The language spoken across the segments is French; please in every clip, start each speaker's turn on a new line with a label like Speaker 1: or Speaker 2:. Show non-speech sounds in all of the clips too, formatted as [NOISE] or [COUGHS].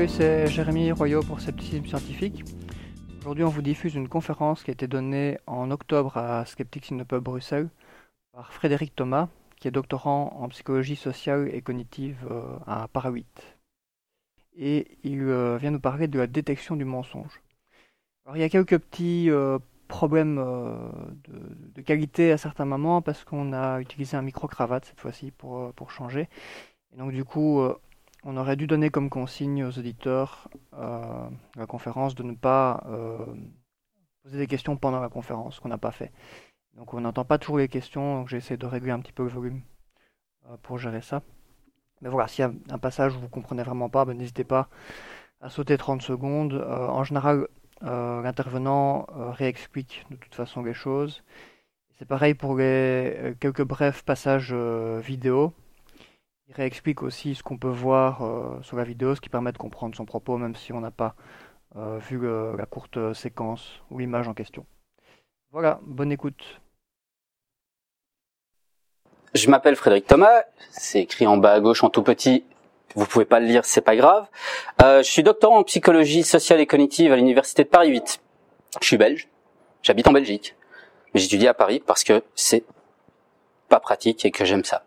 Speaker 1: Salut, c'est Jérémy Royot pour Scepticisme Scientifique. Aujourd'hui, on vous diffuse une conférence qui a été donnée en octobre à Skeptics in the Pub Bruxelles par Frédéric Thomas, qui est doctorant en psychologie sociale et cognitive euh, à Para Et il euh, vient nous parler de la détection du mensonge. Alors, il y a quelques petits euh, problèmes de, qualité à certains moments parce qu'on a utilisé un micro-cravate cette fois-ci pour, pour changer. Et donc, du coup, on aurait dû donner comme consigne aux auditeurs euh, la conférence de ne pas euh, poser des questions pendant la conférence, ce qu'on n'a pas fait. Donc on n'entend pas toujours les questions, donc j'ai essayé de régler un petit peu le volume euh, pour gérer ça. Mais voilà, s'il y a un passage où vous comprenez vraiment pas, ben, n'hésitez pas à sauter 30 secondes. en général, l'intervenant réexplique de toute façon les choses. C'est pareil pour les quelques brefs passages vidéo. Il réexplique aussi ce qu'on peut voir euh, sur la vidéo, ce qui permet de comprendre son propos, même si on n'a pas euh, vu la courte séquence ou l'image en question. Voilà, bonne écoute.
Speaker 2: Je m'appelle Frédéric Thomas, c'est écrit en bas à gauche en tout petit. Vous pouvez pas le lire, c'est pas grave. Euh, je suis doctorant en psychologie sociale et cognitive à l'université de Paris 8. Je suis belge, j'habite en Belgique, mais j'étudie à Paris parce que c'est pas pratique et que j'aime ça.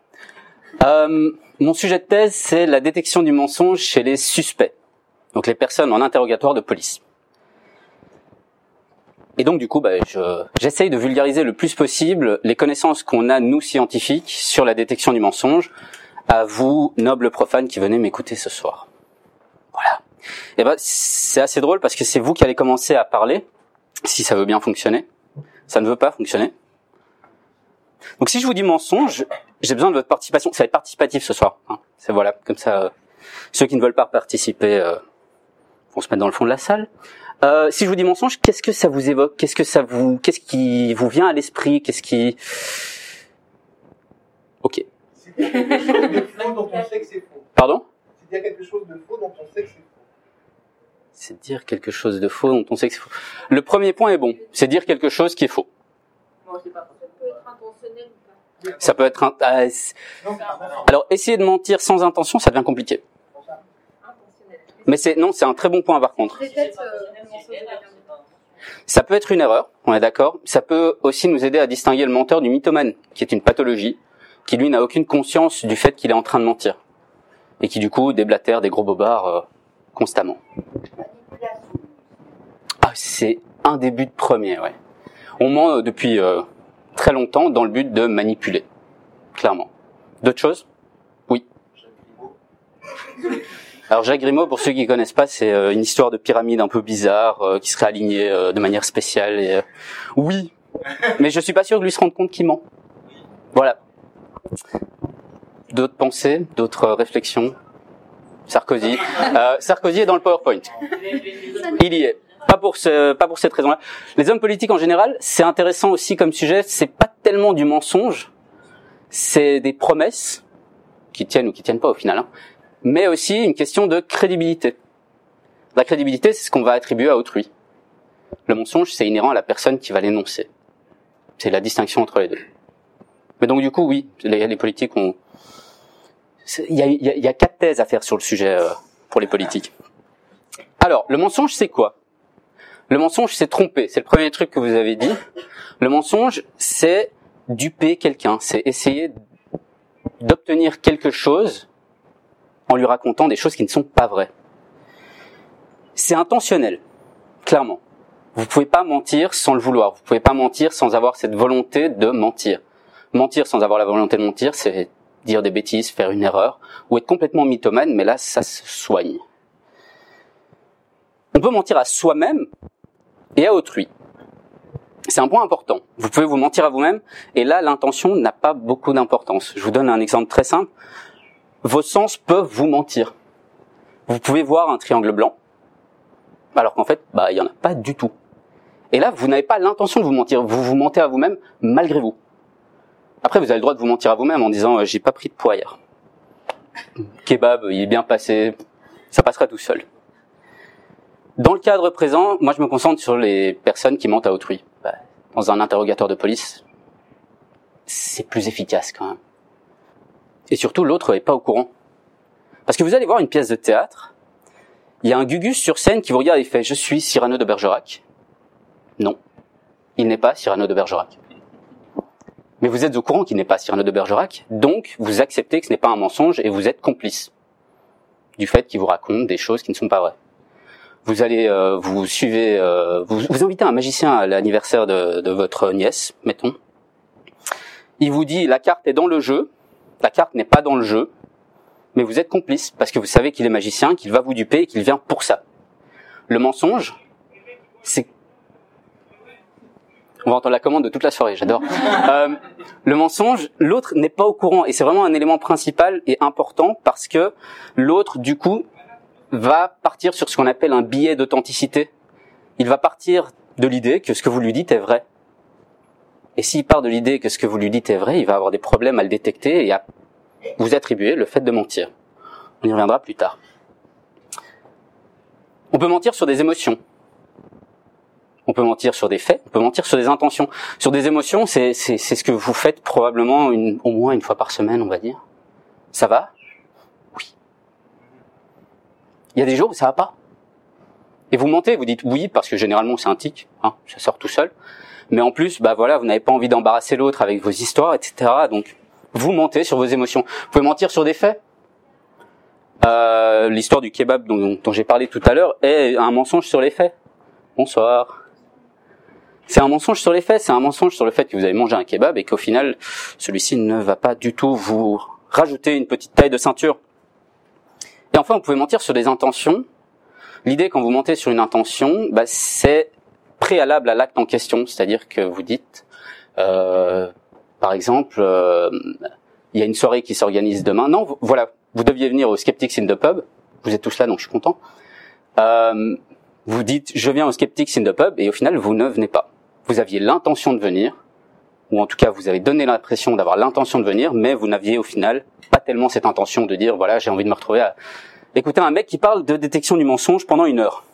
Speaker 2: Euh, mon sujet de thèse, c'est la détection du mensonge chez les suspects, donc les personnes en interrogatoire de police. Et donc du coup, bah, j'essaye de vulgariser le plus possible les connaissances qu'on a, nous, scientifiques, sur la détection du mensonge, à vous, nobles profanes, qui venez m'écouter ce soir. Voilà. Et ben, c'est assez drôle parce que c'est vous qui allez commencer à parler, si ça veut bien fonctionner. Ça ne veut pas fonctionner. Donc si je vous dis mensonge, j'ai besoin de votre participation. Ça va être participatif ce soir. Hein. C'est voilà, comme ça. Euh, ceux qui ne veulent pas participer euh, vont se mettre dans le fond de la salle. Euh, si je vous dis mensonge, qu'est-ce que ça vous évoque? Qu'est-ce que ça vous, qu'est-ce qui vous vient à l'esprit? Qu'est-ce qui Ok. C'est quelque chose de faux dont on sait que c'est faux. Pardon? C'est dire quelque chose de faux dont on sait que c'est faux. C'est dire quelque chose de faux dont on sait que c'est faux. Le premier point est bon. C'est dire quelque chose qui est faux. Bon, c'est pas ça peut être un... Euh, alors, essayer de mentir sans intention, ça devient compliqué. Mais c'est non, c'est un très bon point par contre. Ça peut être une erreur, on est d'accord. Ça peut aussi nous aider à distinguer le menteur du mythomane, qui est une pathologie, qui lui n'a aucune conscience du fait qu'il est en train de mentir et qui du coup déblatère des gros bobards euh, constamment. Ah, c'est un début de premier, ouais. On ment euh, depuis très longtemps dans le but de manipuler, clairement. D'autres choses? Oui. Alors Jacques Grimaud, pour ceux qui connaissent pas, c'est euh, une histoire de pyramide un peu bizarre euh, qui serait alignée euh, de manière spéciale. Et, oui, mais je suis pas sûr de lui se rendre compte qu'il ment. Voilà. D'autres pensées, d'autres réflexions? Sarkozy. Sarkozy est dans le PowerPoint. Il y est. Pas pour ce, pas pour cette raison-là. Les hommes politiques en général, c'est intéressant aussi comme sujet. C'est pas tellement du mensonge, c'est des promesses qui tiennent ou qui tiennent pas au final, hein, mais aussi une question de crédibilité. La crédibilité, c'est ce qu'on va attribuer à autrui. Le mensonge, c'est inhérent à la personne qui va l'énoncer. C'est la distinction entre les deux. Mais donc du coup, oui, les, politiques ont. Il y a, y, a, y a, quatre thèses à faire sur le sujet euh, pour les politiques. Alors, le mensonge, c'est quoi? Le mensonge, c'est tromper. C'est le premier truc que vous avez dit. Le mensonge, c'est duper quelqu'un. C'est essayer d'obtenir quelque chose en lui racontant des choses qui ne sont pas vraies. C'est intentionnel, clairement. Vous pouvez pas mentir sans le vouloir. Vous pouvez pas mentir sans avoir cette volonté de mentir. Mentir sans avoir la volonté de mentir, c'est dire des bêtises, faire une erreur, ou être complètement mythomane, mais là, ça se soigne. On peut mentir à soi-même et à autrui. C'est un point important. Vous pouvez vous mentir à vous-même, et là, l'intention n'a pas beaucoup d'importance. Je vous donne un exemple très simple. Vos sens peuvent vous mentir. Vous pouvez voir un triangle blanc, alors qu'en fait, bah, il y en a pas du tout. Et là, vous n'avez pas l'intention de vous mentir. Vous vous mentez à vous-même malgré vous. Après, vous avez le droit de vous mentir à vous-même en disant euh, j'ai pas pris de poids hier. Kebab, il est bien passé, ça passera tout seul. Dans le cadre présent, moi je me concentre sur les personnes qui mentent à autrui. Bah, dans un interrogatoire de police, c'est plus efficace quand même. Et surtout, l'autre n'est pas au courant. Parce que vous allez voir une pièce de théâtre, Il y a un Gugus sur scène qui vous regarde et fait Je suis Cyrano de Bergerac. Non, il n'est pas Cyrano de Bergerac. Mais vous êtes au courant qu'il n'est pas Cyrano de Bergerac, donc vous acceptez que ce n'est pas un mensonge et vous êtes complice du fait qu'il vous raconte des choses qui ne sont pas vraies. Vous allez, euh, vous suivez, euh, vous, vous invitez un magicien à l'anniversaire de, de votre nièce, mettons. Il vous dit la carte est dans le jeu, la carte n'est pas dans le jeu, mais vous êtes complice parce que vous savez qu'il est magicien, qu'il va vous duper et qu'il vient pour ça. Le mensonge, c'est on va entendre la commande de toute la soirée, j'adore. [LAUGHS] Euh, le mensonge, l'autre n'est pas au courant et c'est vraiment un élément principal et important parce que l'autre, du coup, va partir sur ce qu'on appelle un billet d'authenticité. Il va partir de l'idée que ce que vous lui dites est vrai. Et s'il part de l'idée que ce que vous lui dites est vrai, il va avoir des problèmes à le détecter et à vous attribuer le fait de mentir. On y reviendra plus tard. On peut mentir sur des émotions. On peut mentir sur des faits, on peut mentir sur des intentions. Sur des émotions, c'est ce que vous faites probablement une, au moins une fois par semaine, on va dire. Ça va Oui. Il y a des jours où ça va pas. Et vous mentez, vous dites oui parce que généralement c'est un tic, hein, ça sort tout seul. Mais en plus, bah voilà, vous n'avez pas envie d'embarrasser l'autre avec vos histoires, etc. Donc vous mentez sur vos émotions. Vous pouvez mentir sur des faits. Euh, L'histoire du kebab dont, dont j'ai parlé tout à l'heure est un mensonge sur les faits. Bonsoir. C'est un mensonge sur les faits, c'est un mensonge sur le fait que vous avez mangé un kebab et qu'au final, celui-ci ne va pas du tout vous rajouter une petite taille de ceinture. Et enfin, vous pouvez mentir sur des intentions. L'idée, quand vous mentez sur une intention, bah, c'est préalable à l'acte en question, c'est-à-dire que vous dites, euh, par exemple, euh, il y a une soirée qui s'organise demain. Non, voilà, vous deviez venir au Skeptics in the Pub. Vous êtes tous là, donc je suis content. Euh, vous dites, je viens au Skeptics in the Pub, et au final, vous ne venez pas vous aviez l'intention de venir, ou en tout cas vous avez donné l'impression d'avoir l'intention de venir, mais vous n'aviez au final pas tellement cette intention de dire voilà j'ai envie de me retrouver à écouter un mec qui parle de détection du mensonge pendant une heure.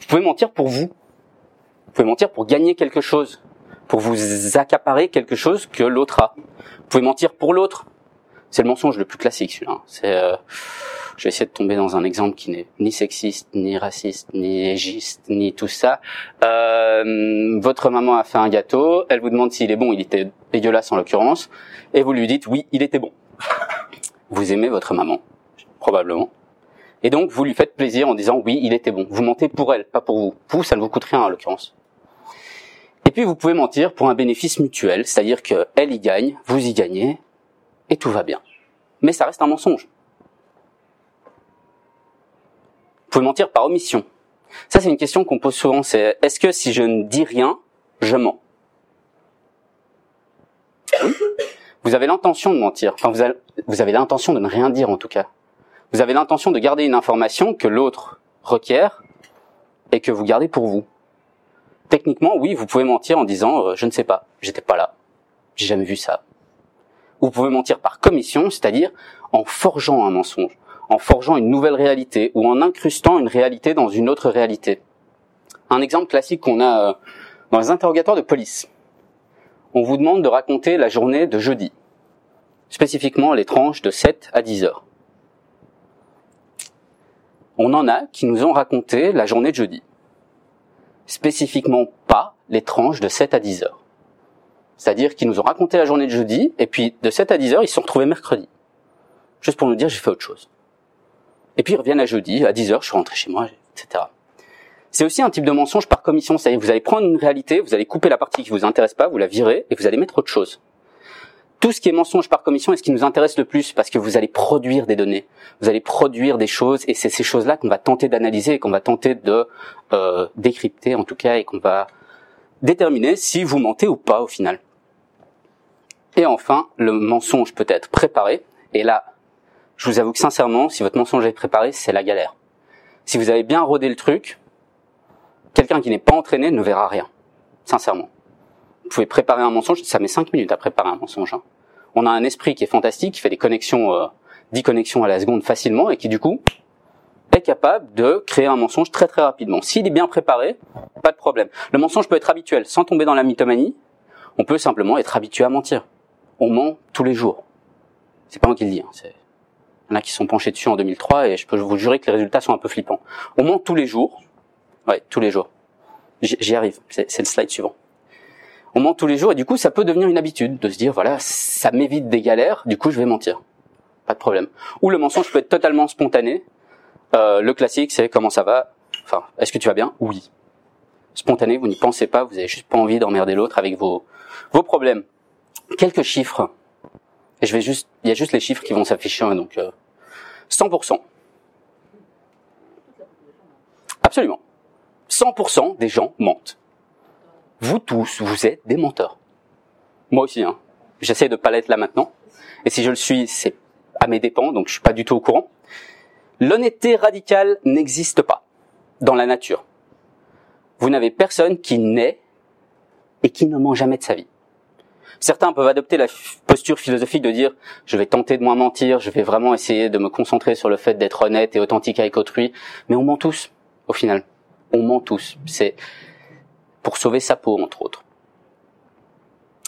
Speaker 2: Vous pouvez mentir pour vous. Vous pouvez mentir pour gagner quelque chose, pour vous accaparer quelque chose que l'autre a. Vous pouvez mentir pour l'autre. C'est le mensonge le plus classique celui-là. C'est euh, je vais essayer de tomber dans un exemple qui n'est ni sexiste, ni raciste, ni égiste, ni tout ça. Euh, votre maman a fait un gâteau, elle vous demande s'il est bon, il était dégueulasse en l'occurrence, et vous lui dites oui, il était bon. Vous aimez votre maman, probablement. Et donc vous lui faites plaisir en disant oui, il était bon. Vous mentez pour elle, pas pour vous. Vous, ça ne vous coûte rien en l'occurrence. Et puis vous pouvez mentir pour un bénéfice mutuel, c'est-à-dire qu'elle y gagne, vous y gagnez, et tout va bien. Mais ça reste un mensonge. Vous pouvez mentir par omission. Ça, c'est une question qu'on pose souvent. C'est est-ce que si je ne dis rien, je mens? Vous avez l'intention de mentir. Enfin, vous avez, l'intention de ne rien dire en tout cas. Vous avez l'intention de garder une information que l'autre requiert et que vous gardez pour vous. Techniquement, oui, vous pouvez mentir en disant euh, je ne sais pas, j'étais pas là, j'ai jamais vu ça. Vous pouvez mentir par commission, c'est-à-dire en forgeant un mensonge en forgeant une nouvelle réalité ou en incrustant une réalité dans une autre réalité. Un exemple classique qu'on a euh, dans les interrogatoires de police. On vous demande de raconter la journée de jeudi, spécifiquement les tranches de 7 à 10 heures. On en a qui nous ont raconté la journée de jeudi, spécifiquement pas les tranches de 7 à 10 heures. C'est-à-dire qu'ils nous ont raconté la journée de jeudi, et puis de 7 à 10 heures, ils se sont retrouvés mercredi. Juste pour nous dire, j'ai fait autre chose. Et puis ils reviennent à jeudi, à 10h, je suis rentré chez moi, etc. C'est aussi un type de mensonge par commission, c'est-à-dire vous allez prendre une réalité, vous allez couper la partie qui vous intéresse pas, vous la virez et vous allez mettre autre chose. Tout ce qui est mensonge par commission est ce qui nous intéresse le plus parce que vous allez produire des données, vous allez produire des choses et c'est ces choses-là qu'on va tenter d'analyser et qu'on va tenter de euh, décrypter en tout cas et qu'on va déterminer si vous mentez ou pas au final. Et enfin, le mensonge peut être préparé et là je vous avoue que sincèrement, si votre mensonge est préparé, c'est la galère. Si vous avez bien rodé le truc, quelqu'un qui n'est pas entraîné ne verra rien. Sincèrement. Vous pouvez préparer un mensonge, ça met 5 minutes à préparer un mensonge. Hein. On a un esprit qui est fantastique, qui fait des connexions, euh, 10 connexions à la seconde facilement, et qui du coup est capable de créer un mensonge très très rapidement. S'il est bien préparé, pas de problème. Le mensonge peut être habituel, sans tomber dans la mythomanie. On peut simplement être habitué à mentir. On ment tous les jours. C'est pas moi qui le dis, hein, Il y en a qui sont penchés dessus en 2003 et je peux vous jurer que les résultats sont un peu flippants. On ment tous les jours. Ouais, tous les jours. J'y arrive. C'est le slide suivant. On ment tous les jours et du coup, ça peut devenir une habitude de se dire, voilà, ça m'évite des galères, du coup, je vais mentir. Pas de problème. Ou le mensonge peut être totalement spontané. Euh, le classique, c'est comment ça va? Enfin, est-ce que tu vas bien? Oui. Spontané, vous n'y pensez pas, vous avez juste pas envie d'emmerder l'autre avec vos, vos problèmes. Quelques chiffres. Je vais juste, il y a juste les chiffres qui vont s'afficher, hein, donc euh, 100%. Absolument. 100% des gens mentent. Vous tous, vous êtes des menteurs. Moi aussi, hein. J'essaie de pas l'être là maintenant. Et si je le suis, c'est à mes dépens, donc je suis pas du tout au courant. L'honnêteté radicale n'existe pas dans la nature. Vous n'avez personne qui naît et qui ne ment jamais de sa vie. Certains peuvent adopter la posture philosophique de dire je vais tenter de moins mentir, je vais vraiment essayer de me concentrer sur le fait d'être honnête et authentique avec autrui, mais on ment tous au final. On ment tous. C'est pour sauver sa peau entre autres.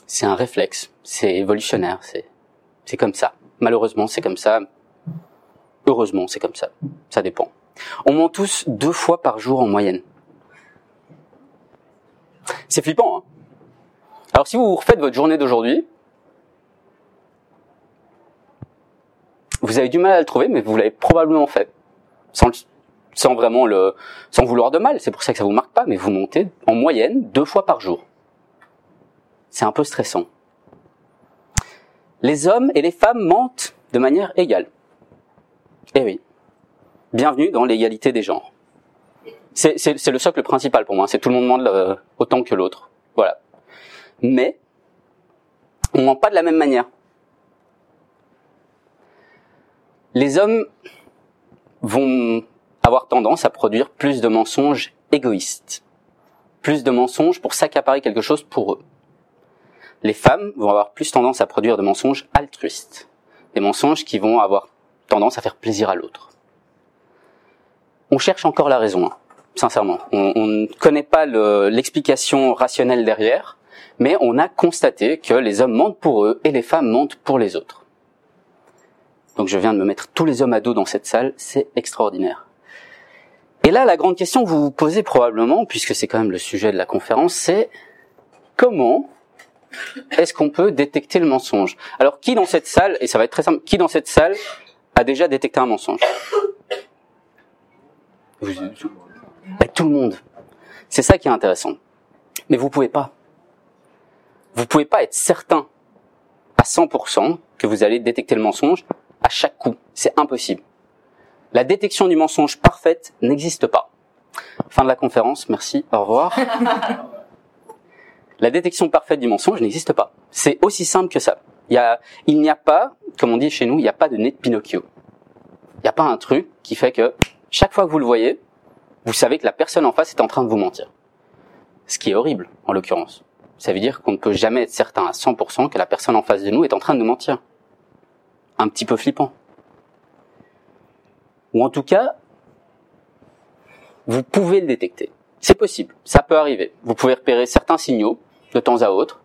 Speaker 2: C'est un réflexe, c'est évolutionnaire, c'est c'est comme ça. Malheureusement, c'est comme ça. Heureusement, c'est comme ça. Ça dépend. On ment tous deux fois par jour en moyenne. C'est flippant, hein Alors si vous refaites votre journée d'aujourd'hui, vous avez du mal à le trouver, mais vous l'avez probablement fait. Sans, sans vraiment le, sans vouloir de mal. C'est pour ça que ça vous marque pas, mais vous montez en moyenne deux fois par jour. C'est un peu stressant. Les hommes et les femmes mentent de manière égale. Eh oui. Bienvenue dans l'égalité des genres. C'est le socle principal pour moi. C'est tout le monde ment autant que l'autre. Voilà. Mais on ment pas de la même manière. Les hommes vont avoir tendance à produire plus de mensonges égoïstes, plus de mensonges pour s'accaparer quelque chose pour eux les femmes vont avoir plus tendance à produire des mensonges altruistes, des mensonges qui vont avoir tendance à faire plaisir à l'autre. On cherche encore la raison, hein, sincèrement. On, ne connaît pas l'explication rationnelle derrière, mais on a constaté que les hommes mentent pour eux et les femmes mentent pour les autres. Donc je viens de me mettre tous les hommes à dos dans cette salle, c'est extraordinaire. Et là, la grande question que vous vous posez probablement, puisque c'est quand même le sujet de la conférence, c'est comment est-ce qu'on peut détecter le mensonge? Alors, qui dans cette salle, et ça va être très simple, qui dans cette salle a déjà détecté un mensonge? Tout le monde. C'est ça qui est intéressant. Mais vous pouvez pas. Vous pouvez pas être certain à 100% que vous allez détecter le mensonge à chaque coup. C'est impossible. La détection du mensonge parfaite n'existe pas. Fin de la conférence. Merci. Au revoir. [LAUGHS] La détection parfaite du mensonge n'existe pas. C'est aussi simple que ça. Il, n'y a pas, comme on dit chez nous, il n'y a pas de nez de Pinocchio. Il n'y a pas un truc qui fait que chaque fois que vous le voyez, vous savez que la personne en face est en train de vous mentir. Ce qui est horrible, en l'occurrence. Ça veut dire qu'on ne peut jamais être certain à 100% que la personne en face de nous est en train de nous mentir. Un petit peu flippant. Ou en tout cas, vous pouvez le détecter. C'est possible, ça peut arriver. Vous pouvez repérer certains signaux de temps à autre,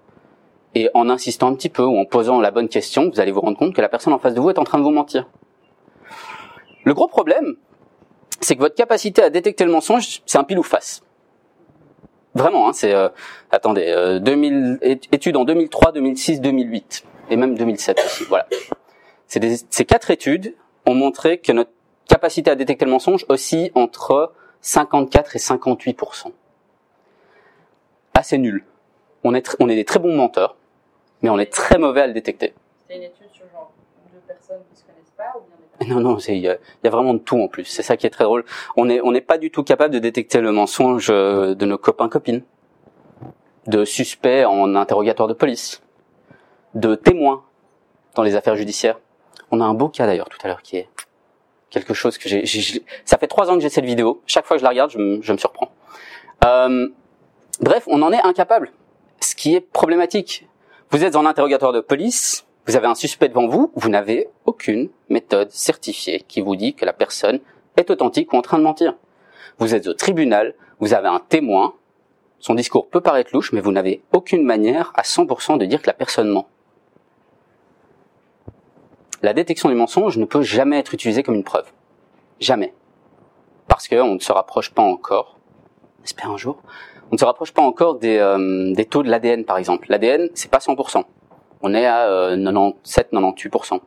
Speaker 2: et en insistant un petit peu ou en posant la bonne question, vous allez vous rendre compte que la personne en face de vous est en train de vous mentir. Le gros problème, c'est que votre capacité à détecter le mensonge, c'est un pile ou face. Vraiment, hein, c'est euh, attendez, euh, 2000 études en 2003, 2006, 2008 et même 2007 aussi. Voilà. ces quatre études ont montré que notre capacité à détecter le mensonge aussi entre 54 et 58 Assez nul on est, on est des très bons menteurs, mais on est très mauvais à le détecter.
Speaker 3: C'est une étude sur genre deux personnes qui se connaissent pas ou [LAUGHS]
Speaker 2: Non, non, il y, a, vraiment de tout en plus. C'est ça qui est très drôle. On n'est on pas du tout capable de détecter le mensonge euh, de nos copains copines, de suspects en interrogatoire de police, de témoins dans les affaires judiciaires. On a un beau cas d'ailleurs tout à l'heure qui est quelque chose que j'ai. Ça fait trois ans que j'ai cette vidéo. Chaque fois que je la regarde, je me, je me surprends. Euh, bref, on en est incapable ce qui est problématique. Vous êtes en interrogatoire de police, vous avez un suspect devant vous, vous n'avez aucune méthode certifiée qui vous dit que la personne est authentique ou en train de mentir. Vous êtes au tribunal, vous avez un témoin, son discours peut paraître louche, mais vous n'avez aucune manière à 100% de dire que la personne ment. la détection du mensonge ne peut jamais être utilisée comme une preuve. Jamais. Parce qu'on ne se rapproche pas encore, j'espère un jour, on ne se rapproche pas encore des, euh, des taux de l'ADN par exemple. L'ADN, c'est pas 100%. On est à euh, 97-98%.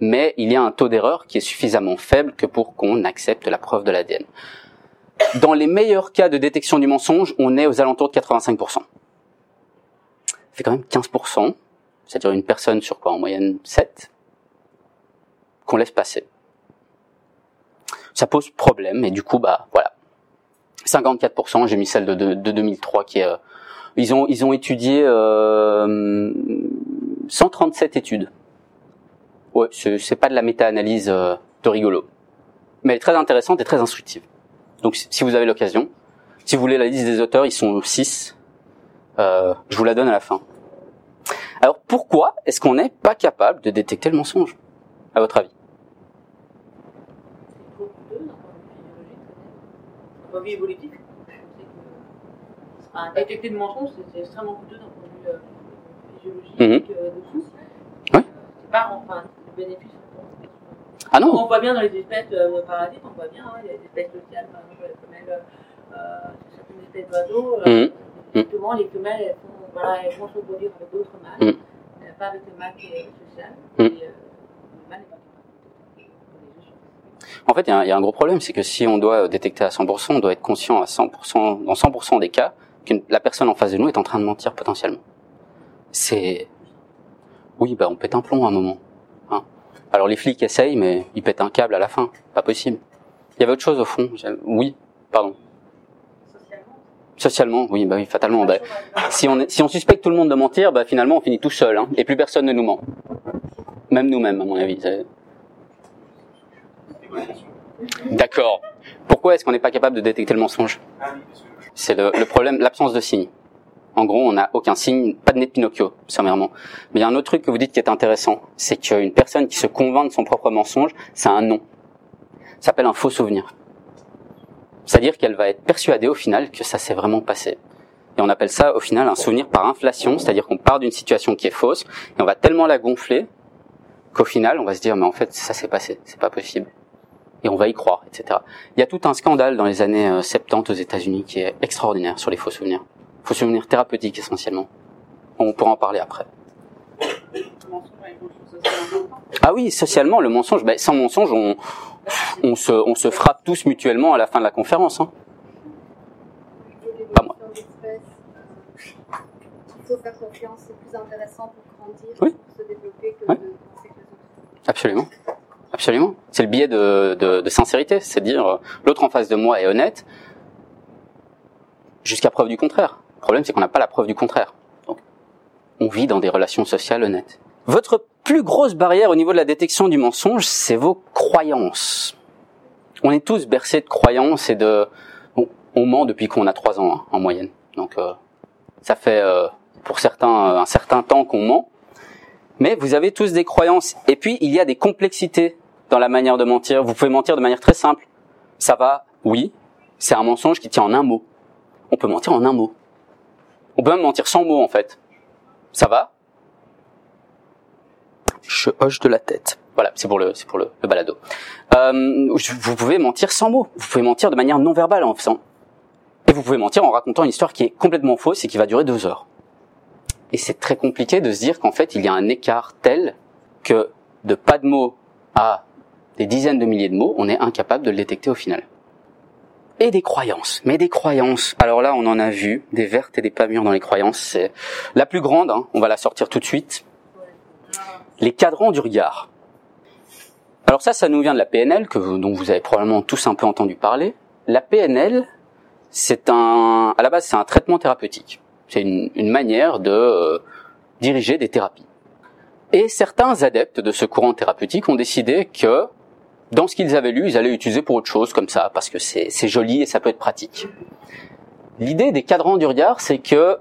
Speaker 2: Mais il y a un taux d'erreur qui est suffisamment faible que pour qu'on accepte la preuve de l'ADN. Dans les meilleurs cas de détection du mensonge, on est aux alentours de 85%. Ça fait quand même 15%, c'est-à-dire une personne sur quoi En moyenne 7, qu'on laisse passer. Ça pose problème et du coup, bah voilà. 54%, j'ai mis celle de, de, de 2003 qui est... ils ont, ils ont étudié euh, 137 études. Ouais, c'est pas de la méta-analyse euh, de rigolo. Mais elle est très intéressante et très instructive. Donc si si vous avez l'occasion, si vous voulez la liste des auteurs, ils sont 6. Euh, je vous la donne à la fin. Alors pourquoi est-ce qu'on n'est pas capable de détecter le mensonge, à votre avis?
Speaker 3: Enfin, détecter le mensonge, c'est- extrêmement coûteux d'un point de vue euh, physiologique, euh, de tous.
Speaker 2: Ouais.
Speaker 3: C'est pas enfin le bénéfice.
Speaker 2: Ah non
Speaker 3: On voit bien dans les espèces euh, parasites, on voit bien, hein, il y a des espèces sociales, par exemple les femelles, euh, certaines espèces d'oiseaux, euh,
Speaker 2: Mhm.
Speaker 3: justement les femelles elles, font, voilà, elles vont se reproduire avec d'autres mâles,
Speaker 2: Mhm.
Speaker 3: euh, pas avec le mâle qui est social,
Speaker 2: Mhm.
Speaker 3: et euh, le mâle n'est pas les.
Speaker 2: En fait, il y, a un- il y a un gros problème, c'est que si on doit détecter à 100%, on doit être conscient à 100%, dans 100% des cas, que la personne en face de nous est en train de mentir potentiellement. C'est... Oui, bah on pète un plomb à un moment. hein. Alors les flics essayent, mais ils pètent un câble à la fin. Pas possible. Il y avait autre chose au fond. Oui, pardon.
Speaker 3: Socialement,
Speaker 2: Socialement, oui, bah oui, fatalement. Bah, si on, si on suspecte tout le monde de mentir, bah finalement on finit tout seul, hein, et plus personne ne nous ment. Même nous-mêmes, à mon avis. D'accord. Pourquoi est-ce qu'on n'est pas capable de détecter le mensonge? C'est le, le problème, l'absence de signe. En gros, on n'a aucun signe, pas de nez de Pinocchio, sommairement. Mais il y a un autre truc que vous dites qui est intéressant, c'est qu'une personne qui se convainc de son propre mensonge, c'est un nom. Ça s'appelle un faux souvenir. C'est-à-dire qu'elle va être persuadée au final que ça s'est vraiment passé. Et on appelle ça au final un souvenir par inflation, c'est-à-dire qu'on part d'une situation qui est fausse et on va tellement la gonfler qu'au final on va se dire mais en fait ça s'est passé, c'est pas possible. Et on va y croire, etc. Il y a tout un scandale dans les années euh, 70 aux États-Unis qui est extraordinaire sur les faux souvenirs. Faux souvenirs thérapeutiques essentiellement. On pourra en parler après. Ah oui, socialement, le mensonge, ben, sans mensonge, on, on, se, on se frappe tous mutuellement à la fin de la conférence. Hein. Pas moi.
Speaker 4: d'espèces, euh, il faut faire confiance, c'est plus intéressant pour grandir,
Speaker 2: Oui.
Speaker 4: pour se développer que
Speaker 2: Oui.
Speaker 4: de penser que les autres.
Speaker 2: Absolument. Absolument. C'est le biais de, de, de sincérité, c'est dire euh, l'autre en face de moi est honnête jusqu'à preuve du contraire. Le problème, c'est qu'on n'a pas la preuve du contraire. Donc, on vit dans des relations sociales honnêtes. Votre plus grosse barrière au niveau de la détection du mensonge, c'est vos croyances. On est tous bercés de croyances et de... bon, on ment depuis qu'on a trois ans, hein, en moyenne. Donc, euh, ça fait, euh, pour certains, euh, un certain temps qu'on ment. Mais vous avez tous des croyances. Et puis, il y a des complexités dans la manière de mentir. Vous pouvez mentir de manière très simple. Ça va, oui, c'est un mensonge qui tient en un mot. On peut mentir en un mot. On peut même mentir sans mots, en fait. Ça va? Je hoche de la tête. Voilà, c'est pour le, c'est pour le, balado. Euh, vous pouvez mentir sans mots. Vous pouvez mentir de manière non verbale en faisant. Et vous pouvez mentir en racontant une histoire qui est complètement fausse et qui va durer deux heures. Et c'est très compliqué de se dire qu'en fait, il y a un écart tel que de pas de mots à des dizaines de milliers de mots, on est incapable de le détecter au final. Et des croyances. Mais des croyances. Alors là, on en a vu des vertes et des pas mûres dans les croyances. C'est la plus grande. hein, on va la sortir tout de suite. Les cadrans du regard. Alors ça, ça nous vient de la PNL, que vous- dont vous avez probablement tous un peu entendu parler. La PNL, c'est un, à la base, c'est un traitement thérapeutique. C'est une, une manière de euh, diriger des thérapies. Et certains adeptes de ce courant thérapeutique ont décidé que dans ce qu'ils avaient lu, ils allaient l'utiliser pour autre chose comme ça, parce que c'est joli et ça peut être pratique. L'idée des cadrans du regard, c'est que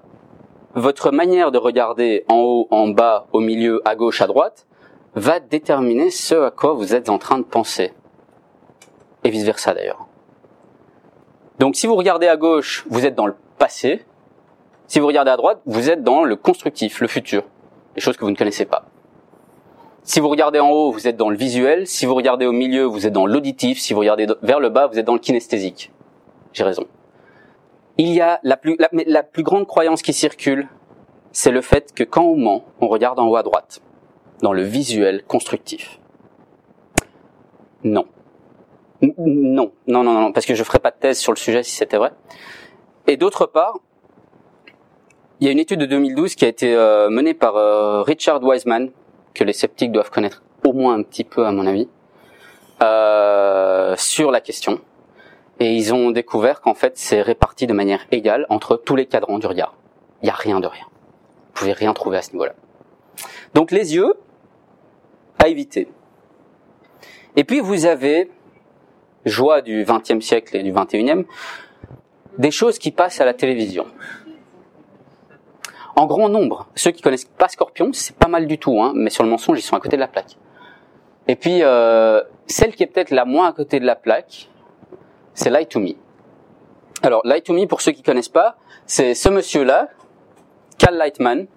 Speaker 2: votre manière de regarder en haut, en bas, au milieu, à gauche, à droite, va déterminer ce à quoi vous êtes en train de penser. Et vice versa d'ailleurs. Donc si vous regardez à gauche, vous êtes dans le passé. Si vous regardez à droite, vous êtes dans le constructif, le futur, les choses que vous ne connaissez pas. Si vous regardez en haut, vous êtes dans le visuel. Si vous regardez au milieu, vous êtes dans l'auditif. Si vous regardez vers le bas, vous êtes dans le kinesthésique. J'ai raison. Il y a la plus, grande croyance qui circule, c'est le fait que quand on ment, on regarde en haut à droite, dans le visuel constructif. Non. Non, non, non, non, parce que je ferai pas de thèse sur le sujet si c'était vrai. Et d'autre part, il y a une étude de 2012 qui a été euh, menée par euh, Richard Wiseman, que les sceptiques doivent connaître au moins un petit peu à mon avis, euh, sur la question. Et ils ont découvert qu'en fait c'est réparti de manière égale entre tous les cadrans du regard. Il n'y a rien de rien. Vous pouvez rien trouver à ce niveau-là. Donc les yeux, à éviter. Et puis vous avez, joie du XXe siècle et du XXIe, des choses qui passent à la télévision en grand nombre. Ceux qui connaissent pas Scorpion, c'est pas mal du tout, hein, mais sur le mensonge, ils sont à côté de la plaque. Et puis, euh, celle qui est peut-être la moins à côté de la plaque, c'est Lie to Me. Alors, Lie to Me, pour ceux qui connaissent pas, c'est ce monsieur-là, Cal Lightman,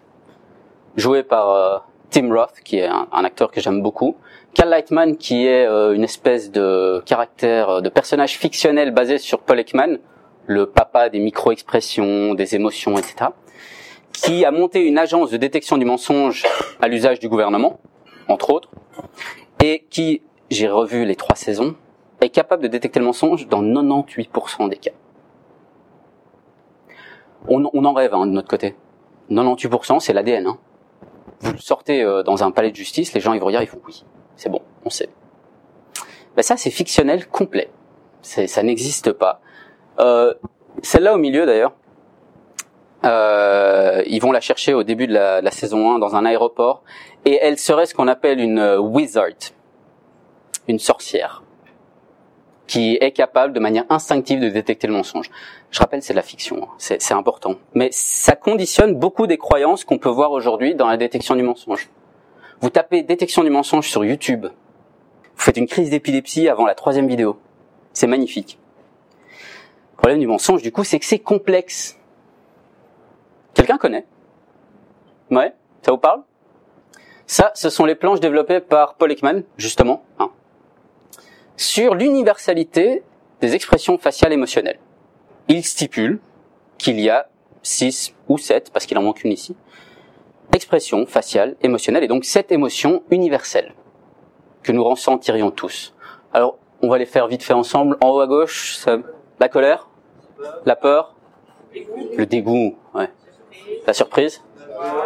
Speaker 2: joué par euh, Tim Roth, qui est un, acteur que j'aime beaucoup. Cal Lightman, qui est euh, une espèce de caractère, de personnage fictionnel basé sur Paul Ekman, le papa des micro-expressions, des émotions, etc qui a monté une agence de détection du mensonge à l'usage du gouvernement, entre autres, et qui, j'ai revu les trois saisons, est capable de détecter le mensonge dans 98% des cas. On, en rêve hein, de notre côté. 98% c'est l'ADN. Hein. Vous sortez euh, dans un palais de justice, les gens ils vont dire, ils font oui, c'est bon, on sait. Ben ça c'est fictionnel complet. Ça n'existe pas. Euh, Celle-là au milieu d'ailleurs, euh, ils vont la chercher au début de la, la, saison 1 dans un aéroport et elle serait ce qu'on appelle une euh, wizard, une sorcière, qui est capable de manière instinctive de détecter le mensonge. Je rappelle, c'est de la fiction, hein. c'est important. Mais ça conditionne beaucoup des croyances qu'on peut voir aujourd'hui dans la détection du mensonge. Vous tapez détection du mensonge sur YouTube, vous faites une crise d'épilepsie avant la troisième vidéo. C'est magnifique. Le problème du mensonge, du coup, c'est que c'est complexe Quelqu'un connaît? Ouais Ça vous parle? Ça, ce sont les planches développées par Paul Ekman, justement, hein, sur l'universalité des expressions faciales émotionnelles. Il stipule qu'il y a six ou sept, parce qu'il en manque une ici, expressions faciales émotionnelles, et donc sept émotions universelles que nous ressentirions tous. Alors, on va les faire vite fait ensemble. En haut à gauche, la colère, la peur, le dégoût. La surprise,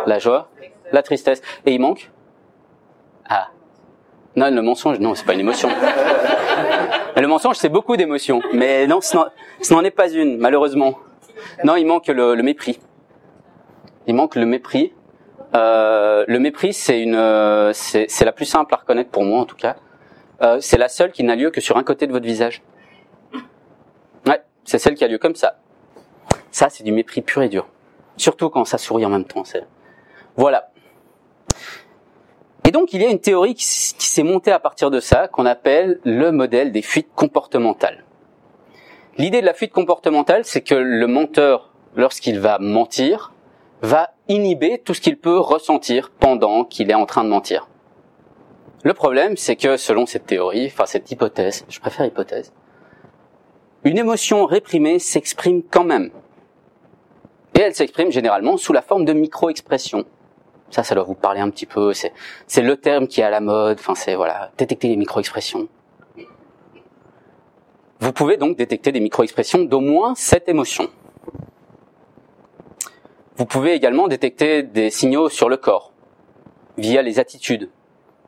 Speaker 2: la joie, la tristesse. Et il manque Ah. Non, le mensonge, non, c'est pas une émotion. [LAUGHS] le mensonge, c'est beaucoup d'émotions. Mais non, ce n'en est pas une, malheureusement. Non, il manque le, mépris. Il manque le mépris. Euh, le mépris, c'est une, c'est la plus simple à reconnaître pour moi, en tout cas. Euh, c'est la seule qui n'a lieu que sur un côté de votre visage. Ouais, c'est celle qui a lieu comme ça. Ça, c'est du mépris pur et dur. Surtout quand ça sourit en même temps. Voilà. Et donc il y a une théorie qui, s'est montée à partir de ça, qu'on appelle le modèle des fuites comportementales. L'idée de la fuite comportementale, c'est que le menteur, lorsqu'il va mentir, va inhiber tout ce qu'il peut ressentir pendant qu'il est en train de mentir. Le problème, c'est que selon cette théorie, enfin cette hypothèse, je préfère hypothèse, une émotion réprimée s'exprime quand même. Et elle s'exprime généralement sous la forme de micro-expressions. Ça, ça doit vous parler un petit peu. C'est, c'est le terme qui est à la mode. Enfin, c'est voilà, détecter les micro-expressions. Vous pouvez donc détecter des micro-expressions d'au moins cette émotion. Vous pouvez également détecter des signaux sur le corps, via les attitudes,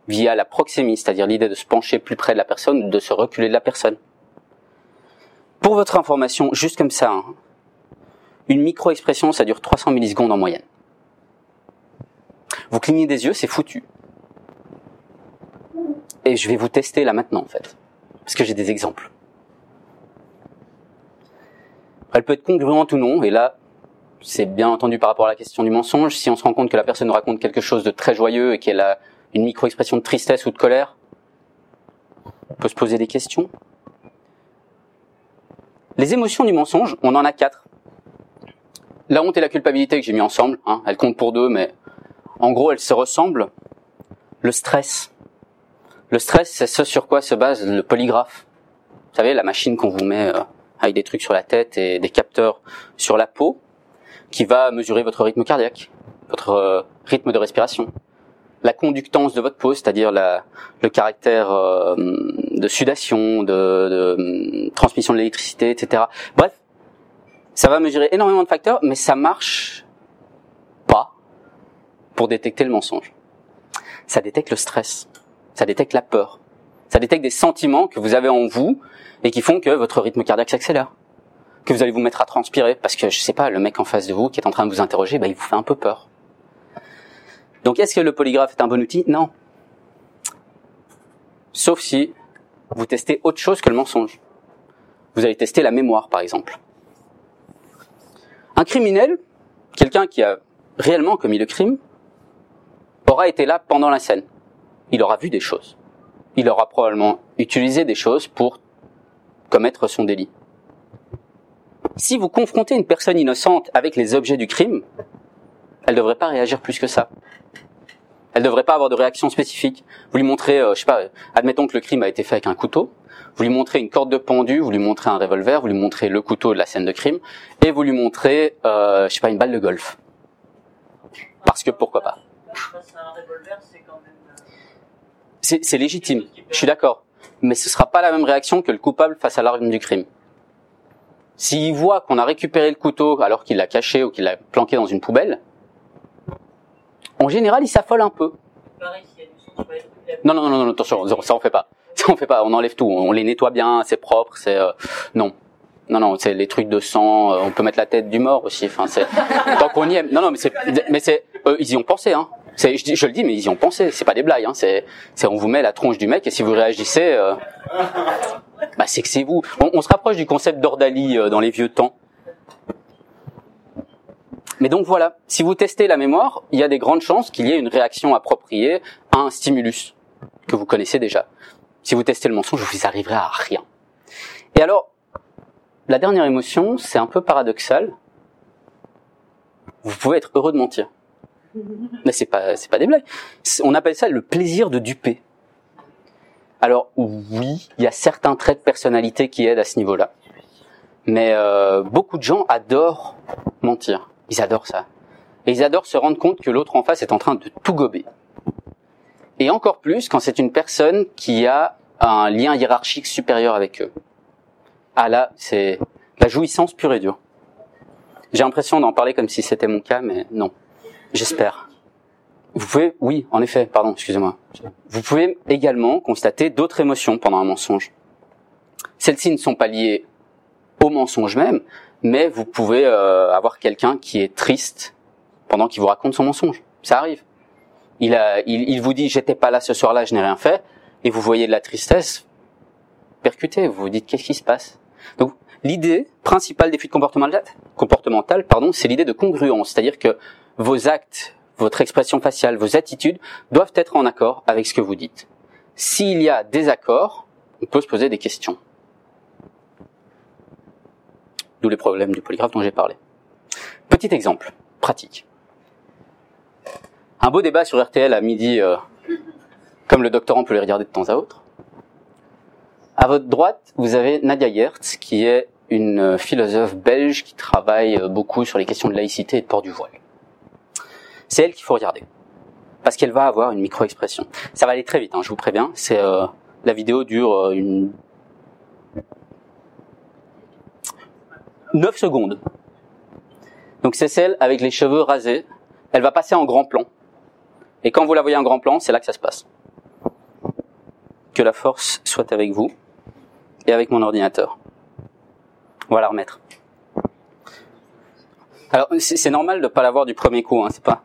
Speaker 2: via la proxémie, c'est-à-dire l'idée de se pencher plus près de la personne, de se reculer de la personne. Pour votre information, juste comme ça, hein, une micro-expression, ça dure 300 millisecondes en moyenne. Vous clignez des yeux, c'est foutu. Et je vais vous tester là maintenant, en fait. Parce que j'ai des exemples. Elle peut être congruente ou non, et là, c'est bien entendu par rapport à la question du mensonge. Si on se rend compte que la personne raconte quelque chose de très joyeux et qu'elle a une micro-expression de tristesse ou de colère, on peut se poser des questions. Les émotions du mensonge, on en a quatre la honte et la culpabilité que j'ai mis ensemble, hein, elles comptent pour deux, mais en gros elles se ressemblent. le stress. Le stress, c'est ce sur quoi se base le polygraphe. Vous savez, la machine qu'on vous met euh, avec des trucs sur la tête et des capteurs sur la peau, qui va mesurer votre rythme cardiaque, votre euh, rythme de respiration, la conductance de votre peau, c'est-à-dire le caractère euh, de sudation, de, de transmission de l'électricité, etc. Bref, ça va mesurer énormément de facteurs, mais ça marche pas pour détecter le mensonge. Ça détecte le stress, ça détecte la peur, ça détecte des sentiments que vous avez en vous et qui font que votre rythme cardiaque s'accélère, que vous allez vous mettre à transpirer parce que je sais pas, le mec en face de vous qui est en train de vous interroger, bah, il vous fait un peu peur. Donc est-ce que le polygraphe est un bon outil? Non. Sauf si vous testez autre chose que le mensonge. Vous allez tester la mémoire, par exemple. Un criminel, quelqu'un qui a réellement commis le crime, aura été là pendant la scène. Il aura vu des choses. Il aura probablement utilisé des choses pour commettre son délit. Si vous confrontez une personne innocente avec les objets du crime, elle ne devrait pas réagir plus que ça. Elle ne devrait pas avoir de réaction spécifique. Vous lui montrez, euh, je sais pas, admettons que le crime a été fait avec un couteau, vous lui montrez une corde de pendu, vous lui montrez un revolver, vous lui montrez le couteau de la scène de crime, et vous lui montrez, euh, je sais pas, une balle de golf. Parce que pourquoi pas. C'est légitime, je suis d'accord. Mais ce sera pas la même réaction que le coupable face à l'arme du crime. S'il voit qu'on a récupéré le couteau alors qu'il l'a caché ou qu'il l'a planqué dans une poubelle, en général, il s'affole un peu. Non, non, non, non, attention, ça on fait pas. [LAUGHS] On fait pas, on enlève tout, on les nettoie bien, c'est propre, c'est euh, non. Non, non, c'est les trucs de sang. euh, on peut mettre la tête du mort aussi. Enfin, c'est [LAUGHS] tant qu'on y est. Non, non, mais c'est, mais c'est, ils y ont pensé. Hein. Je, le dis, mais ils y ont pensé. C'est pas des blagues. Hein. C'est, c'est, on vous met la tronche du mec et si vous réagissez, euh, bah c'est que c'est vous. On, se rapproche du concept d'Ordali euh, dans les vieux temps. Mais donc voilà, si vous testez la mémoire, il y a des grandes chances qu'il y ait une réaction appropriée à un stimulus que vous connaissez déjà. Si vous testez le mensonge, vous arriverez à rien. Et alors, la dernière émotion, c'est un peu paradoxal. Vous pouvez être heureux de mentir. Mais c'est pas, c'est pas des blagues. On appelle ça le plaisir de duper. Alors oui, il y a certains traits de personnalité qui aident à ce niveau-là. Mais euh, beaucoup de gens adorent mentir. Ils adorent ça. Et ils adorent se rendre compte que l'autre en face est en train de tout gober. Et encore plus quand c'est une personne qui a un lien hiérarchique supérieur avec eux. Ah là, c'est la jouissance pure et dure. J'ai l'impression d'en parler comme si c'était mon cas, mais non. J'espère. Vous pouvez, oui, en effet, pardon, excusez-moi. Vous pouvez également constater d'autres émotions pendant un mensonge. Celles-ci ne sont pas liées au mensonge même, mais vous pouvez euh, avoir quelqu'un qui est triste pendant qu'il vous raconte son mensonge. Ça arrive. Il, a, il, vous dit j'étais pas là ce soir-là, je n'ai rien fait, et vous voyez de la tristesse percuter. Vous vous dites qu'est-ce qui se passe? Donc l'idée principale des fuites comportementales, comportementales pardon, c'est l'idée de congruence, c'est-à-dire que vos actes, votre expression faciale, vos attitudes doivent être en accord avec ce que vous dites. S'il y a désaccord, on peut se poser des questions. D'où les problèmes du polygraphe dont j'ai parlé. Petit exemple, pratique. Un beau débat sur RTL à midi, euh, [LAUGHS] comme le doctorant peut les regarder de temps à autre. À votre droite, vous avez Nadia Gertz, qui est une euh, philosophe belge qui travaille euh, beaucoup sur les questions de laïcité et de port du voile. C'est elle qu'il faut regarder. Parce qu'elle va avoir une micro-expression. Ça va aller très vite, hein, je vous préviens. C'est euh, La vidéo dure euh, une 9 secondes. Donc c'est celle avec les cheveux rasés. Elle va passer en grand plan. Et quand vous la voyez en grand plan, c'est là que ça se passe. Que la force soit avec vous et avec mon ordinateur. On va la remettre. Alors c'est normal de pas l'avoir du premier coup, hein, c'est pas.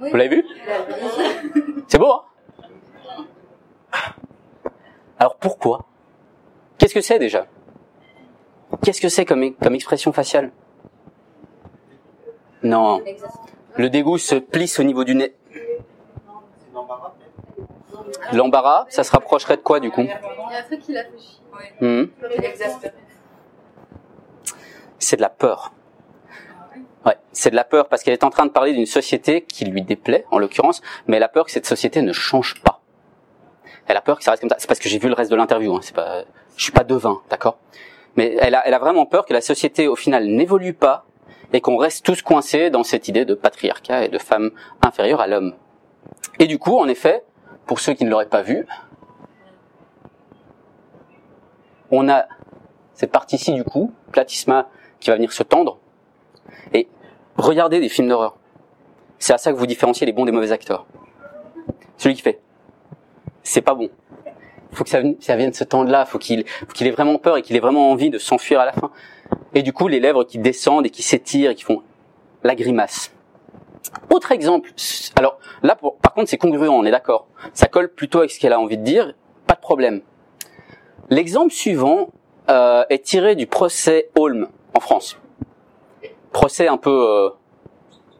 Speaker 2: Vous l'avez vu? C'est beau, hein? Alors pourquoi? Qu'est-ce que c'est déjà? Qu'est-ce que c'est comme, comme expression faciale? Non. Le dégoût se plisse au niveau du nez. L'embarras, ça se rapprocherait de quoi du coup
Speaker 4: Il y a un truc qui l'a fait chier.
Speaker 3: Exaspéré.
Speaker 2: C'est de la peur. Ouais, c'est de la peur parce qu'elle est en train de parler d'une société qui lui déplaît, en l'occurrence, mais elle a peur que cette société ne change pas. Elle a peur que ça reste comme ça. C'est parce que j'ai vu le reste de l'interview. Hein. C'est pas, je suis pas devin, d'accord? Mais elle a, elle a vraiment peur que la société, au final, n'évolue pas et qu'on reste tous coincés dans cette idée de patriarcat et de femme inférieure à l'homme. Et du coup, en effet, pour ceux qui ne l'auraient pas vu, on a cette partie-ci du coup, Platisma, qui va venir se tendre. Et regardez des films d'horreur. C'est à ça que vous différenciez les bons des mauvais acteurs. Celui qui fait, c'est pas bon. Faut que ça, ça vienne se tendre là. Faut faut qu'il ait vraiment peur et qu'il ait vraiment envie de s'enfuir à la fin. Et du coup, les lèvres qui descendent et qui s'étirent et qui font la grimace. Autre exemple. Alors là, par contre, c'est congruent, on est d'accord. Ça colle plutôt avec ce qu'elle a envie de dire. Pas de problème. L'exemple suivant euh, est tiré du procès Holm en France. Procès un peu euh,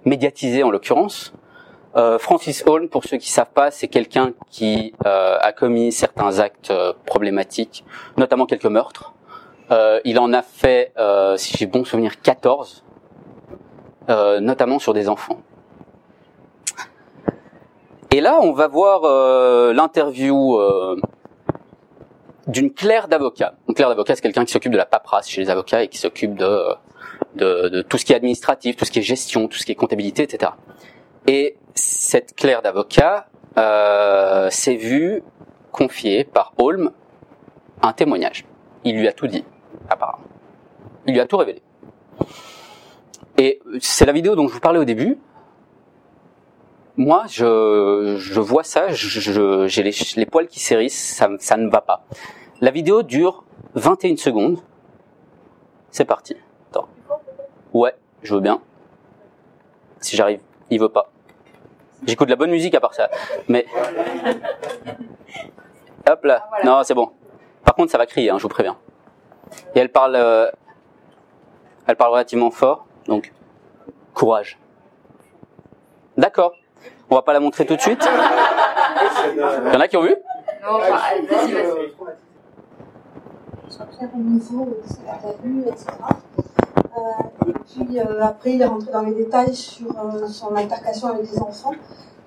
Speaker 2: médiatisé en l'occurrence. Euh, Francis Holm, pour ceux qui savent pas, c'est quelqu'un qui euh, a commis certains actes euh, problématiques, notamment quelques meurtres. Euh, il en a fait, si j'ai bon souvenir, 14, notamment sur des enfants. Et là, on va voir l'interview d'une clerc d'avocat. Une clerc d'avocat, c'est quelqu'un qui s'occupe de la paperasse chez les avocats et qui s'occupe de, tout ce qui est administratif, tout ce qui est gestion, tout ce qui est comptabilité, etc. Et cette clerc d'avocat euh, s'est vue confier par Holm un témoignage. Il lui a tout dit, apparemment. Il lui a tout révélé. Et c'est la vidéo dont je vous parlais au début. Moi, je, je vois ça, j'ai les, les, poils qui s'hérissent, ça, ça ne va pas. La vidéo dure 21 secondes. C'est parti. Attends. Ouais, je veux bien. Si j'arrive, il veut pas. J'écoute de la bonne musique à part ça. Mais. Hop là. Non, c'est bon. Par contre, ça va crier, hein, je vous préviens. Et elle parle. Euh, elle parle relativement fort, donc courage. D'accord. On va pas la montrer tout de suite. Il [LAUGHS] y en a qui ont vu? Non, vas-y, vas-y.
Speaker 5: au niveau de ce que vu, etc. Euh, et puis euh, après, il est rentré dans les détails sur euh, son altercation avec des enfants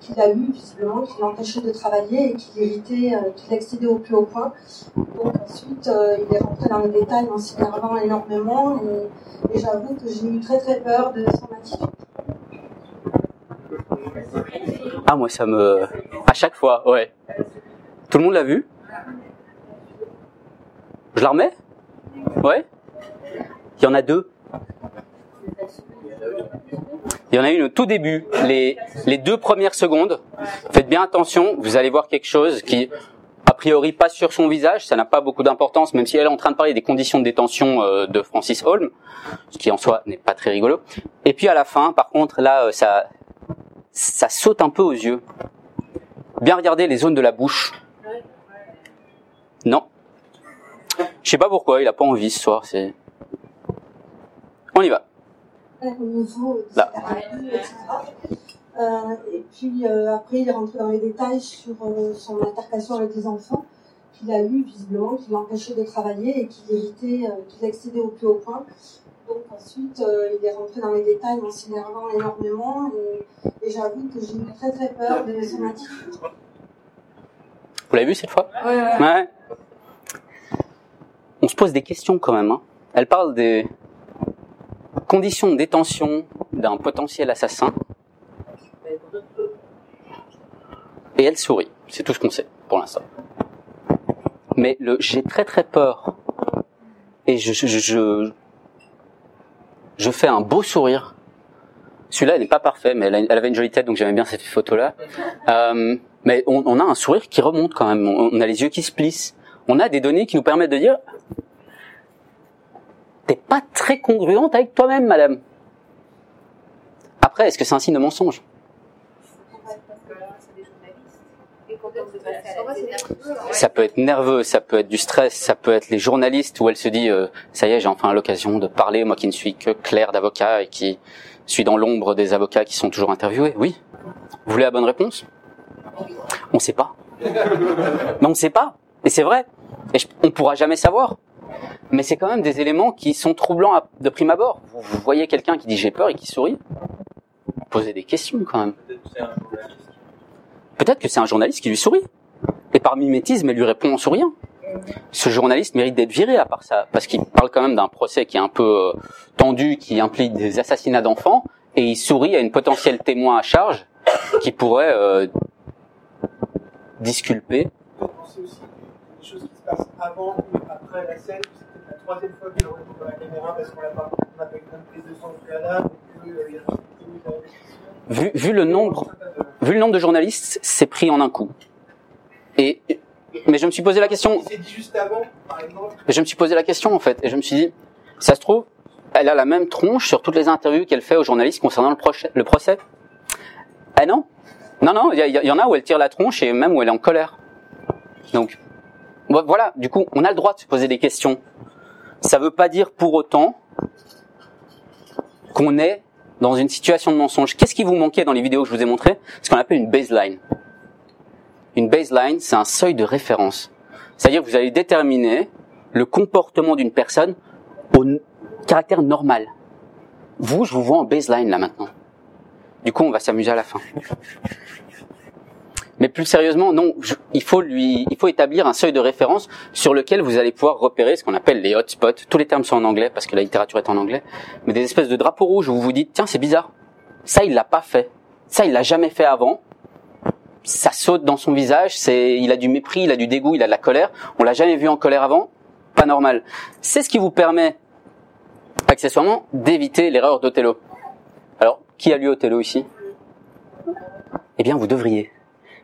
Speaker 5: qu'il a eu visiblement, qui l'empêchait de travailler et qui irritait, qui l'excédait au plus haut point. Donc ensuite, il est rentré dans les détails en s'énervant énormément et, et j'avoue que j'ai eu très très peur de son attitude.
Speaker 2: Ah moi ça me... À chaque fois, ouais. Tout le monde l'a vu? Je la remets? Ouais Il y en a deux. Il y en a une au tout début, les, les deux premières secondes. Faites bien attention, vous allez voir quelque chose qui, a priori, pas sur son visage, ça n'a pas beaucoup d'importance, même si elle est en train de parler des conditions de détention euh, de Francis Holm, ce qui en soi n'est pas très rigolo. Et puis à la fin, par contre, là, euh, ça, ça saute un peu aux yeux. Bien regarder les zones de la bouche. Non. Je sais pas pourquoi, il a pas envie ce soir. C'est. On y va
Speaker 5: au niveau de Là. etc. Euh, et puis euh, après, il est rentré dans les détails sur euh, son altercation avec des enfants qu'il a eu visiblement, qui l'empêchait de travailler et qui l'irritait, euh, qui l'excédait au plus haut point. Donc ensuite, euh, il est rentré dans les détails en s'énervant énormément et, et j'avoue que j'ai eu très très peur de son attitude.
Speaker 2: Vous l'avez vu cette fois?
Speaker 5: Ouais, ouais.
Speaker 2: ouais. On se pose des questions quand même. Hein. Elle parle des, conditions de détention d'un potentiel assassin. Et elle sourit. C'est tout ce qu'on sait pour l'instant. Mais le, j'ai très très peur. Et je, je, je, je fais un beau sourire. Celui-là, il n'est pas parfait, mais elle, avait une jolie tête, donc j'aimais bien cette photo-là. Euh, mais on, on, a un sourire qui remonte quand même. On a les yeux qui se plissent. On a des données qui nous permettent de dire t'es pas très congruente avec toi-même, madame. Après, est-ce que c'est un signe de mensonge? Ça peut être nerveux, ça peut être du stress, ça peut être les journalistes où elle se dit euh, ça y est, j'ai enfin l'occasion de parler, moi qui ne suis que clerc d'avocat et qui suis dans l'ombre des avocats qui sont toujours interviewés. Oui. Vous voulez la bonne réponse? On sait pas. Mais on sait pas. Et c'est vrai. Et on pourra jamais savoir. Mais c'est quand même des éléments qui sont troublants à- de prime abord. Vous, vous voyez quelqu'un qui dit j'ai peur et qui sourit. Vous posez des questions quand même. Peut-être que c'est un journaliste qui lui sourit. Et par mimétisme, elle lui répond en souriant. Ce journaliste mérite d'être viré à part ça, parce qu'il parle quand même d'un procès qui est un peu euh, tendu, qui implique des assassinats d'enfants, et il sourit à une potentielle témoin à charge qui pourrait euh, disculper.
Speaker 6: Choses qui se passent avant ou après la scène. C'est peut-être la troisième fois retourne dans la caméra parce qu'on l'a pas, on n'a pas eu de prise de sang au préalable, qu'il y a une.
Speaker 2: Vu, vu le nombre, vu le nombre de journalistes, c'est pris en un coup. Et mais je me suis posé la question.
Speaker 6: Juste avant, par exemple,
Speaker 2: je me suis posé la question en fait, et je me suis dit, ça se trouve, elle a la même tronche sur toutes les interviews qu'elle fait aux journalistes concernant le, procès- le procès. Ah non Non, non, il y, y en a où elle tire la tronche et même où elle est en colère. Donc, voilà, du coup, on a le droit de se poser des questions. Ça veut pas dire pour autant qu'on est dans une situation de mensonge. Qu'est-ce qui vous manquait dans les vidéos que je vous ai montrées? Ce qu'on appelle une baseline. Une baseline, c'est un seuil de référence. C'est-à-dire que vous allez déterminer le comportement d'une personne au caractère normal. Vous, je vous vois en baseline là maintenant. Du coup, on va s'amuser à la fin. Mais plus sérieusement, non, je- il faut lui, il faut établir un seuil de référence sur lequel vous allez pouvoir repérer ce qu'on appelle les hotspots. Tous les termes sont en anglais parce que la littérature est en anglais, mais des espèces de drapeaux rouges où vous vous dites tiens c'est bizarre, ça il l'a pas fait, ça il l'a jamais fait avant, ça saute dans son visage, c'est, il a du mépris, il a du dégoût, il a de la colère. On l'a jamais vu en colère avant, pas normal. C'est ce qui vous permet, accessoirement, d'éviter l'erreur d'Othello. Alors, qui a lu Othello ici? Eh bien, vous devriez,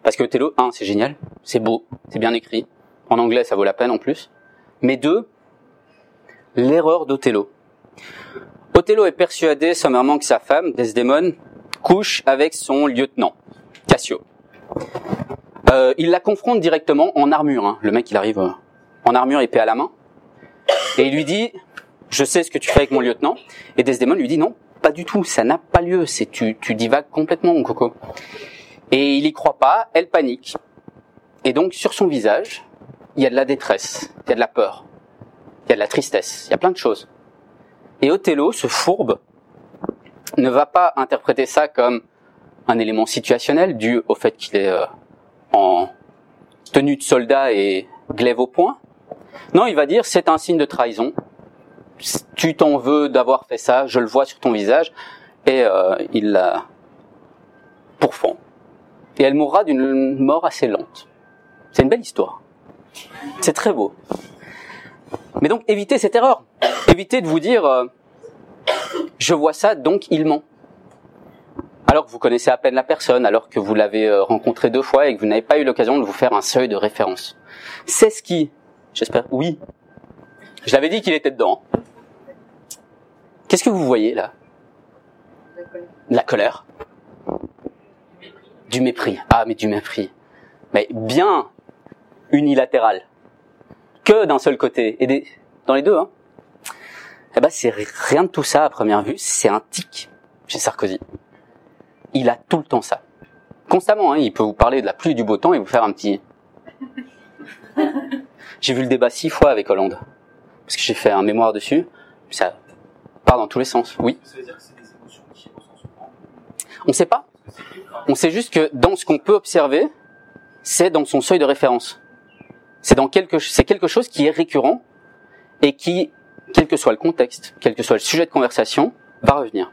Speaker 2: parce que Othello, un, c'est génial, c'est beau, c'est bien écrit. En anglais, ça vaut la peine en plus. Mais deux, l'erreur d'Othello. Othello est persuadé sommairement que sa femme, Desdemone, couche avec son lieutenant, Cassio. Euh, il la confronte directement en armure. hein. Le mec, il arrive euh, en armure, épée à la main, et il lui dit "Je sais ce que tu fais avec mon lieutenant." Et Desdemone lui dit "Non, pas du tout. Ça n'a pas lieu. C'est tu, tu divagues complètement, mon coco." Et il y croit pas. Elle panique. Et donc, sur son visage, il y a de la détresse, il y a de la peur, il y a de la tristesse, il y a plein de choses. Et Othello, ce fourbe, ne va pas interpréter ça comme un élément situationnel dû au fait qu'il est euh, en tenue de soldat et glaive au poing. Non, il va dire c'est un signe de trahison. Tu t'en veux d'avoir fait ça, je le vois sur ton visage, et euh, il la pourfend. Et elle mourra d'une mort assez lente. C'est une belle histoire. C'est très beau. Mais donc évitez cette erreur. Évitez de vous dire euh, je vois ça donc il ment alors que vous connaissez à peine la personne, alors que vous l'avez euh, rencontré deux fois et que vous n'avez pas eu l'occasion de vous faire un seuil de référence. C'est ce qui, j'espère, oui. Je l'avais dit qu'il était dedans. Qu'est-ce que vous voyez là? De la colère. Du mépris. Ah, mais du mépris. Mais bien unilatéral. Que d'un seul côté. Et des... dans les deux, hein. Eh ben, c'est rien de tout ça à première vue. C'est un tic chez Sarkozy il a tout le temps ça. Constamment, hein, il peut vous parler de la pluie et du beau temps et vous faire un petit... [LAUGHS] J'ai vu le débat six fois avec Hollande. Parce que j'ai fait un mémoire dessus. Ça part dans tous les sens. Oui.
Speaker 6: ça veut dire que c'est des émotions qui ressentent souvent.
Speaker 2: On sait pas. On sait juste que dans ce qu'on peut observer, c'est dans son seuil de référence. C'est dans quelque, c'est quelque chose qui est récurrent et qui, quel que soit le contexte, quel que soit le sujet de conversation, va revenir.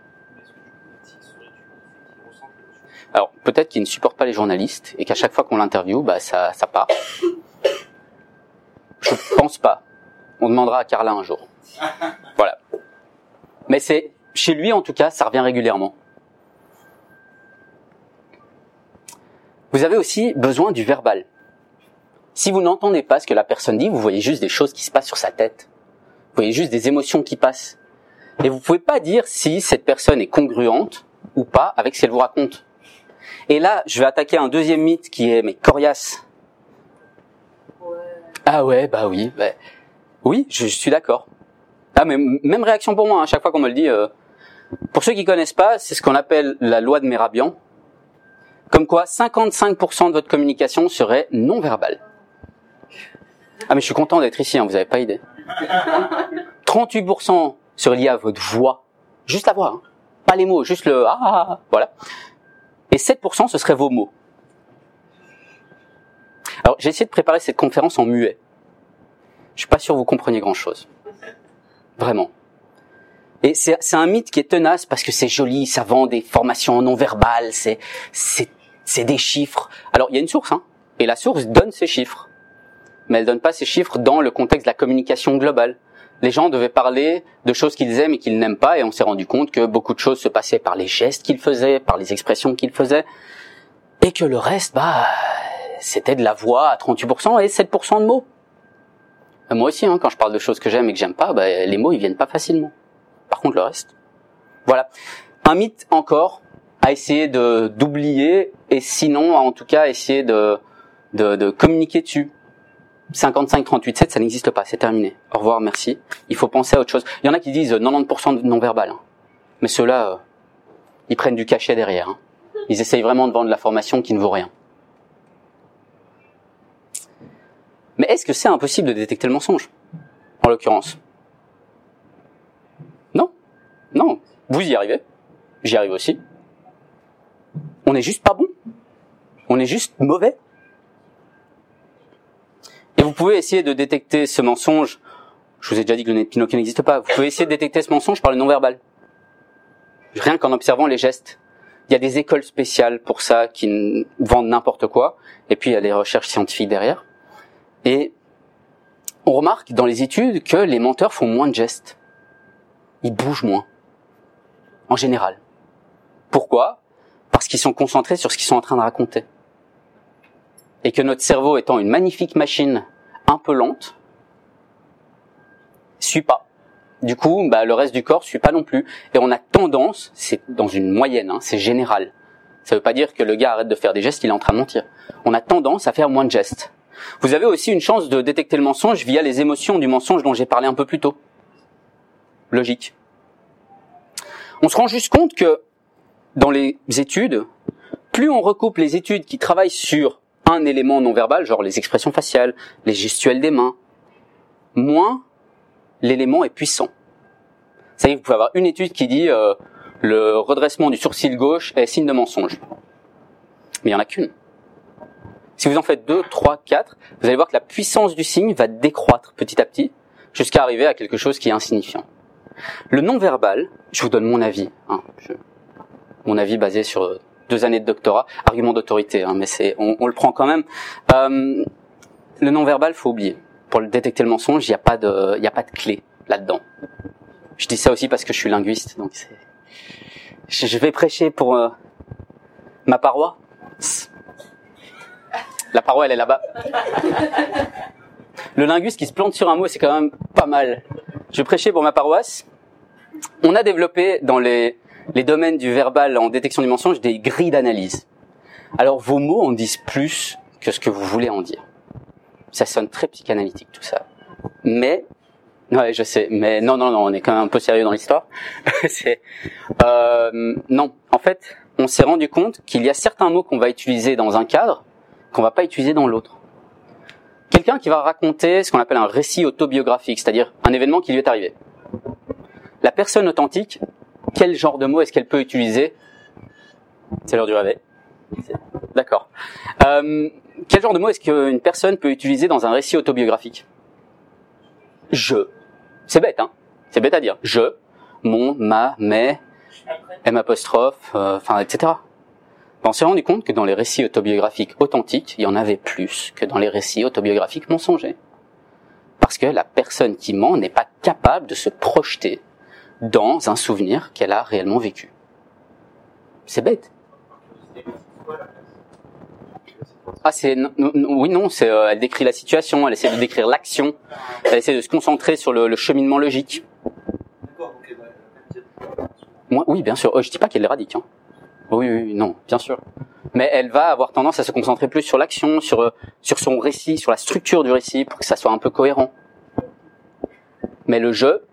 Speaker 2: Alors peut-être qu'il ne supporte pas les journalistes et qu'à chaque fois qu'on l'interviewe, bah ça, ça part. Je pense pas. On demandera à Carla un jour. Voilà. Mais c'est chez lui en tout cas, ça revient régulièrement. Vous avez aussi besoin du verbal. Si vous n'entendez pas ce que la personne dit, vous voyez juste des choses qui se passent sur sa tête. Vous voyez juste des émotions qui passent. Et vous pouvez pas dire si cette personne est congruente ou pas avec ce qu'elle vous raconte. Et là, je vais attaquer un deuxième mythe qui est mais coriace. Ah ouais, bah oui, bah, oui, je, je suis d'accord. Ah mais même réaction pour moi, hein, chaque fois qu'on me le dit. euh, Pour ceux qui connaissent pas, c'est ce qu'on appelle la loi de Merabian. Comme quoi, 55% de votre communication serait non verbale. Ah mais je suis content d'être ici, hein, vous avez pas idée. 38% seraient liés à votre voix, juste la voix, hein. pas les mots, juste le ah, ah, ah voilà. Et 7% ce seraient vos mots. Alors j'ai essayé de préparer cette conférence en muet. Je suis pas sûr que vous compreniez grand chose. Vraiment. Et c'est un mythe qui est tenace parce que c'est joli, ça vend des formations non verbales, c'est c'est des chiffres. Alors il y a une source, hein, et la source donne ces chiffres, mais elle donne pas ces chiffres dans le contexte de la communication globale. Les gens devaient parler de choses qu'ils aiment et qu'ils n'aiment pas, et on s'est rendu compte que beaucoup de choses se passaient par les gestes qu'ils faisaient, par les expressions qu'ils faisaient, et que le reste, bah, c'était de la voix à 38% et 7% de mots. Moi aussi, hein, quand je parle de choses que j'aime et que j'aime pas, bah, les mots ils viennent pas facilement. Par contre, le reste, voilà. Un mythe encore à essayer de d'oublier et sinon, en tout cas, essayer de de, de communiquer dessus. 55, 38, 7, ça n'existe pas, c'est terminé. Au revoir, merci. Il faut penser à autre chose. Il y en a qui disent 90% de non-verbal. Hein. Mais ceux-là, euh, ils prennent du cachet derrière. Hein. Ils essayent vraiment de vendre la formation qui ne vaut rien. Mais est-ce que c'est impossible de détecter le mensonge En l'occurrence? Non. Non. Vous y arrivez. J'y arrive aussi. On n'est juste pas bon. On est juste mauvais. Et vous pouvez essayer de détecter ce mensonge. Je vous ai déjà dit que le nez n'existe pas. Vous pouvez essayer de détecter ce mensonge par le non-verbal. Rien qu'en observant les gestes. Il y a des écoles spéciales pour ça qui vendent n'importe quoi. Et puis il y a des recherches scientifiques derrière. Et on remarque dans les études que les menteurs font moins de gestes. Ils bougent moins. En général. Pourquoi? Parce qu'ils sont concentrés sur ce qu'ils sont en train de raconter. Et que notre cerveau étant une magnifique machine un peu lente, suit pas. Du coup, bah, le reste du corps suit pas non plus. Et on a tendance, c'est dans une moyenne, hein, c'est général. Ça veut pas dire que le gars arrête de faire des gestes, il est en train de mentir. On a tendance à faire moins de gestes. Vous avez aussi une chance de détecter le mensonge via les émotions du mensonge dont j'ai parlé un peu plus tôt. Logique. On se rend juste compte que dans les études, plus on recoupe les études qui travaillent sur un élément non verbal, genre les expressions faciales, les gestuels des mains, moins l'élément est puissant. Est, vous pouvez avoir une étude qui dit euh, le redressement du sourcil gauche est signe de mensonge. Mais il n'y en a qu'une. Si vous en faites deux, trois, quatre, vous allez voir que la puissance du signe va décroître petit à petit jusqu'à arriver à quelque chose qui est insignifiant. Le non-verbal, je vous donne mon avis, hein, mon avis basé sur deux années de doctorat, argument d'autorité, hein, mais c'est, on, le prend quand même. Euh, le non-verbal, faut oublier. Pour le détecter le mensonge, il n'y a pas de, il a pas de clé là-dedans. Je dis ça aussi parce que je suis linguiste, donc. Je vais prêcher pour euh, ma paroisse. La parole, elle est là-bas. Le linguiste qui se plante sur un mot, c'est quand même pas mal. Je prêchais pour ma paroisse. On a développé dans les, les domaines du verbal en détection du mensonge des grilles d'analyse. Alors vos mots en disent plus que ce que vous voulez en dire. Ça sonne très psychanalytique tout ça. Mais ouais, je sais, mais non, non, non, on est quand même un peu sérieux dans l'histoire. [LAUGHS] c'est euh, non. En fait, on s'est rendu compte qu'il y a certains mots qu'on va utiliser dans un cadre qu'on va pas utiliser dans l'autre. Quelqu'un qui va raconter ce qu'on appelle un récit autobiographique, c'est-à-dire un événement qui lui est arrivé. La personne authentique, quel genre de mots est-ce qu'elle peut utiliser C'est l'heure du réveil. D'accord. Euh, quel genre de mots est-ce qu'une personne peut utiliser dans un récit autobiographique Je. C'est bête, hein C'est bête à dire. Je, mon, ma, mes, M euh, etc on s'est rendu compte que dans les récits autobiographiques authentiques, il y en avait plus que dans les récits autobiographiques mensongers. Parce que la personne qui ment n'est pas capable de se projeter dans un souvenir qu'elle a réellement vécu. C'est bête. Ah, c'est oui, non, c'est euh, elle décrit la situation, elle essaie de décrire l'action, elle essaie de se concentrer sur le, cheminement logique. Moi, oui, bien sûr. Oh, je dis pas qu'elle est radique. Hein. Oui, oui, non, bien sûr. Mais elle va avoir tendance à se concentrer plus sur l'action, sur euh, sur son récit, sur la structure du récit, pour que ça soit un peu cohérent. Mais le jeu,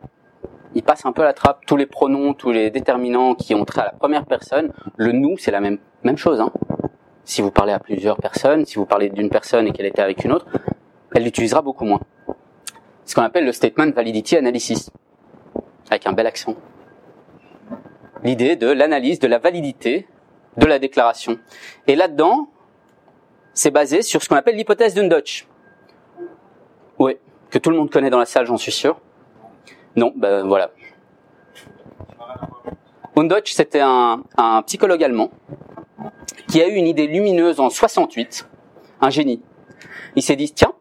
Speaker 2: il passe un peu à la trappe. Tous les pronoms, tous les déterminants qui ont trait à la première personne, le nous, c'est la même même chose. Hein. Si vous parlez à plusieurs personnes, si vous parlez d'une personne et qu'elle était avec une autre, elle l'utilisera beaucoup moins. Ce qu'on appelle le statement validity analysis. avec un bel accent. L'idée de l'analyse de la validité de la déclaration. Et là-dedans, c'est basé sur ce qu'on appelle l'hypothèse d'Undotch. Oui, que tout le monde connaît dans la salle, j'en suis sûr. Non, ben voilà. Undotch, c'était un, un psychologue allemand qui a eu une idée lumineuse en 68, un génie. Il s'est dit, tiens,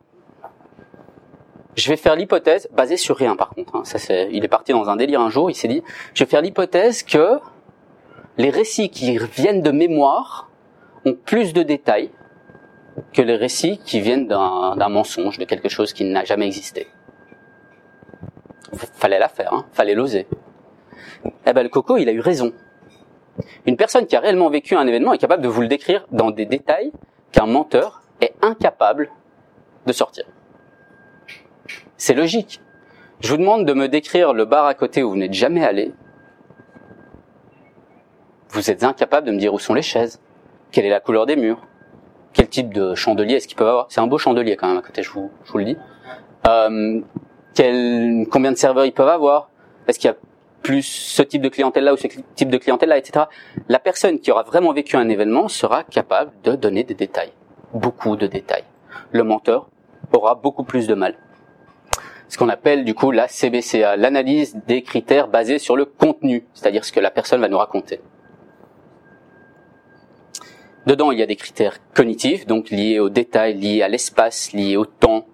Speaker 2: je vais faire l'hypothèse, basée sur rien par contre, hein, ça c'est, il est parti dans un délire un jour, il s'est dit, je vais faire l'hypothèse que les récits qui viennent de mémoire ont plus de détails que les récits qui viennent d'un mensonge, de quelque chose qui n'a jamais existé. Fallait la faire, hein, fallait l'oser. Eh ben le coco, il a eu raison. Une personne qui a réellement vécu un événement est capable de vous le décrire dans des détails qu'un menteur est incapable de sortir. C'est logique. Je vous demande de me décrire le bar à côté où vous n'êtes jamais allé. Vous êtes incapable de me dire où sont les chaises, quelle est la couleur des murs, quel type de chandelier est-ce qu'il peut avoir. C'est un beau chandelier quand même à côté, je vous, le dis. Euh, combien de serveurs ils peuvent avoir Est-ce qu'il y a plus ce type de clientèle là ou ce type de clientèle là, etc. La personne qui aura vraiment vécu un événement sera capable de donner des détails, beaucoup de détails. Le menteur aura beaucoup plus de mal. Ce qu'on appelle du coup la CBCA, l'analyse des critères basés sur le contenu, c'est-à-dire ce que la personne va nous raconter. Dedans, il y a des critères cognitifs, donc liés aux détails, liés à l'espace, liés au temps,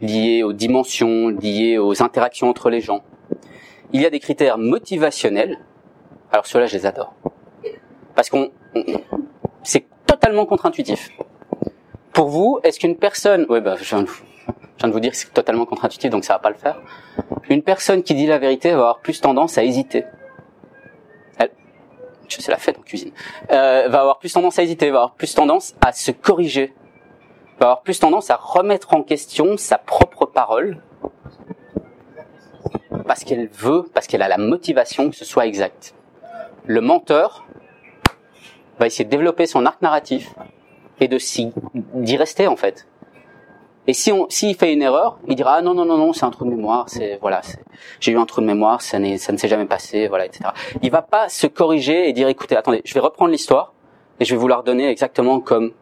Speaker 2: liés aux dimensions, liés aux interactions entre les gens. Il y a des critères motivationnels. Alors ceux-là, je les adore. Parce qu'on, c'est totalement contre-intuitif. Pour vous, est-ce qu'une personne, oui, bah, je viens, de, vous dire que c'est totalement contre-intuitif, donc ça va pas le faire. Une personne qui dit la vérité va avoir plus tendance à hésiter. C'est la fête en cuisine. Euh, va avoir plus tendance à hésiter, va avoir plus tendance à se corriger, va avoir plus tendance à remettre en question sa propre parole parce qu'elle veut, parce qu'elle a la motivation que ce soit exact. Le menteur va essayer de développer son arc narratif et de d'y rester en fait. Et si on, s'il fait une erreur, il dira ah non non non non c'est un trou de mémoire, c'est voilà, j'ai eu un trou de mémoire, ça, ça ne s'est jamais passé, voilà etc. Il va pas se corriger et dire écoutez attendez, je vais reprendre l'histoire et je vais vous la redonner exactement comme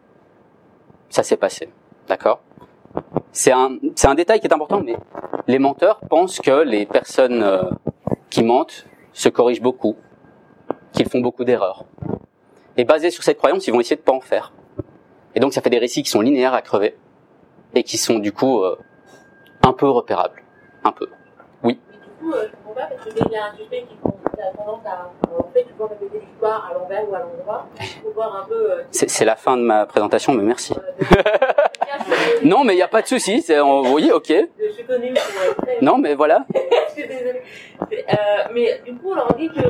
Speaker 2: ça s'est passé, d'accord? C'est un, c'est un détail qui est important, mais les menteurs pensent que les personnes euh, qui mentent se corrigent beaucoup, qu'ils font beaucoup d'erreurs. Et basé sur cette croyance, ils vont essayer de pas en faire. Et donc ça fait des récits qui sont linéaires à crever et qui sont du coup euh, un peu repérables, un peu. Oui.
Speaker 3: Tendance à, en fait, répéter l'histoire à l'envers ou à l'endroit pour voir un peu.
Speaker 2: c'est la fin de ma présentation, mais merci. [LAUGHS] non, mais il n'y a pas de souci. C'est, oui, ok.
Speaker 3: Je connais
Speaker 2: Non, mais voilà.
Speaker 3: je suis désolée. Euh, mais du coup, on leur dit que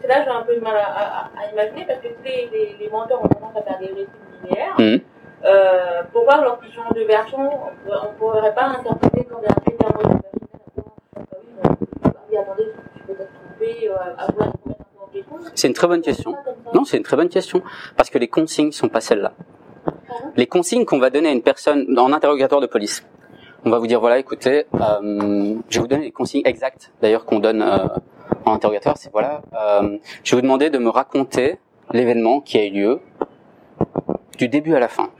Speaker 3: c'est là j'ai un peu de mal à, à, imaginer parce que tous les, les, les, menteurs ont tendance à faire des récits linéaires. Mmh. Euh, pourquoi lorsqu'ils changent de version, on ne pourrait pas interpréter comme un critère motivationnel oui, attendez, je peux peut-être
Speaker 2: c'est une très bonne question. Non, c'est une très bonne question. Parce que les consignes sont pas celles-là. Les consignes qu'on va donner à une personne en interrogatoire de police. On va vous dire voilà, écoutez, euh, je vais vous donner les consignes exactes, d'ailleurs qu'on donne euh, en interrogatoire. C'est voilà, euh, je vais vous demander de me raconter l'événement qui a eu lieu du début à la fin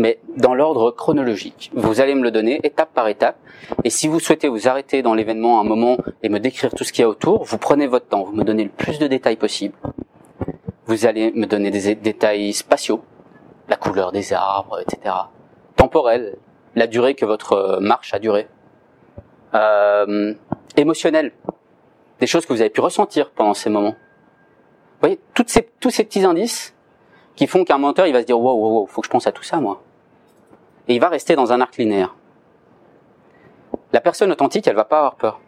Speaker 2: mais dans l'ordre chronologique. Vous allez me le donner étape par étape. Et si vous souhaitez vous arrêter dans l'événement un moment et me décrire tout ce qu'il y a autour, vous prenez votre temps, vous me donnez le plus de détails possible. Vous allez me donner des détails spatiaux, la couleur des arbres, etc. Temporel, la durée que votre marche a duré. Euh, émotionnel, des choses que vous avez pu ressentir pendant ces moments. Vous voyez, toutes ces, tous ces petits indices qui font qu'un menteur, il va se dire, wow, wow, wow, faut que je pense à tout ça, moi et il va rester dans un arc linéaire. La personne authentique, elle va pas avoir peur.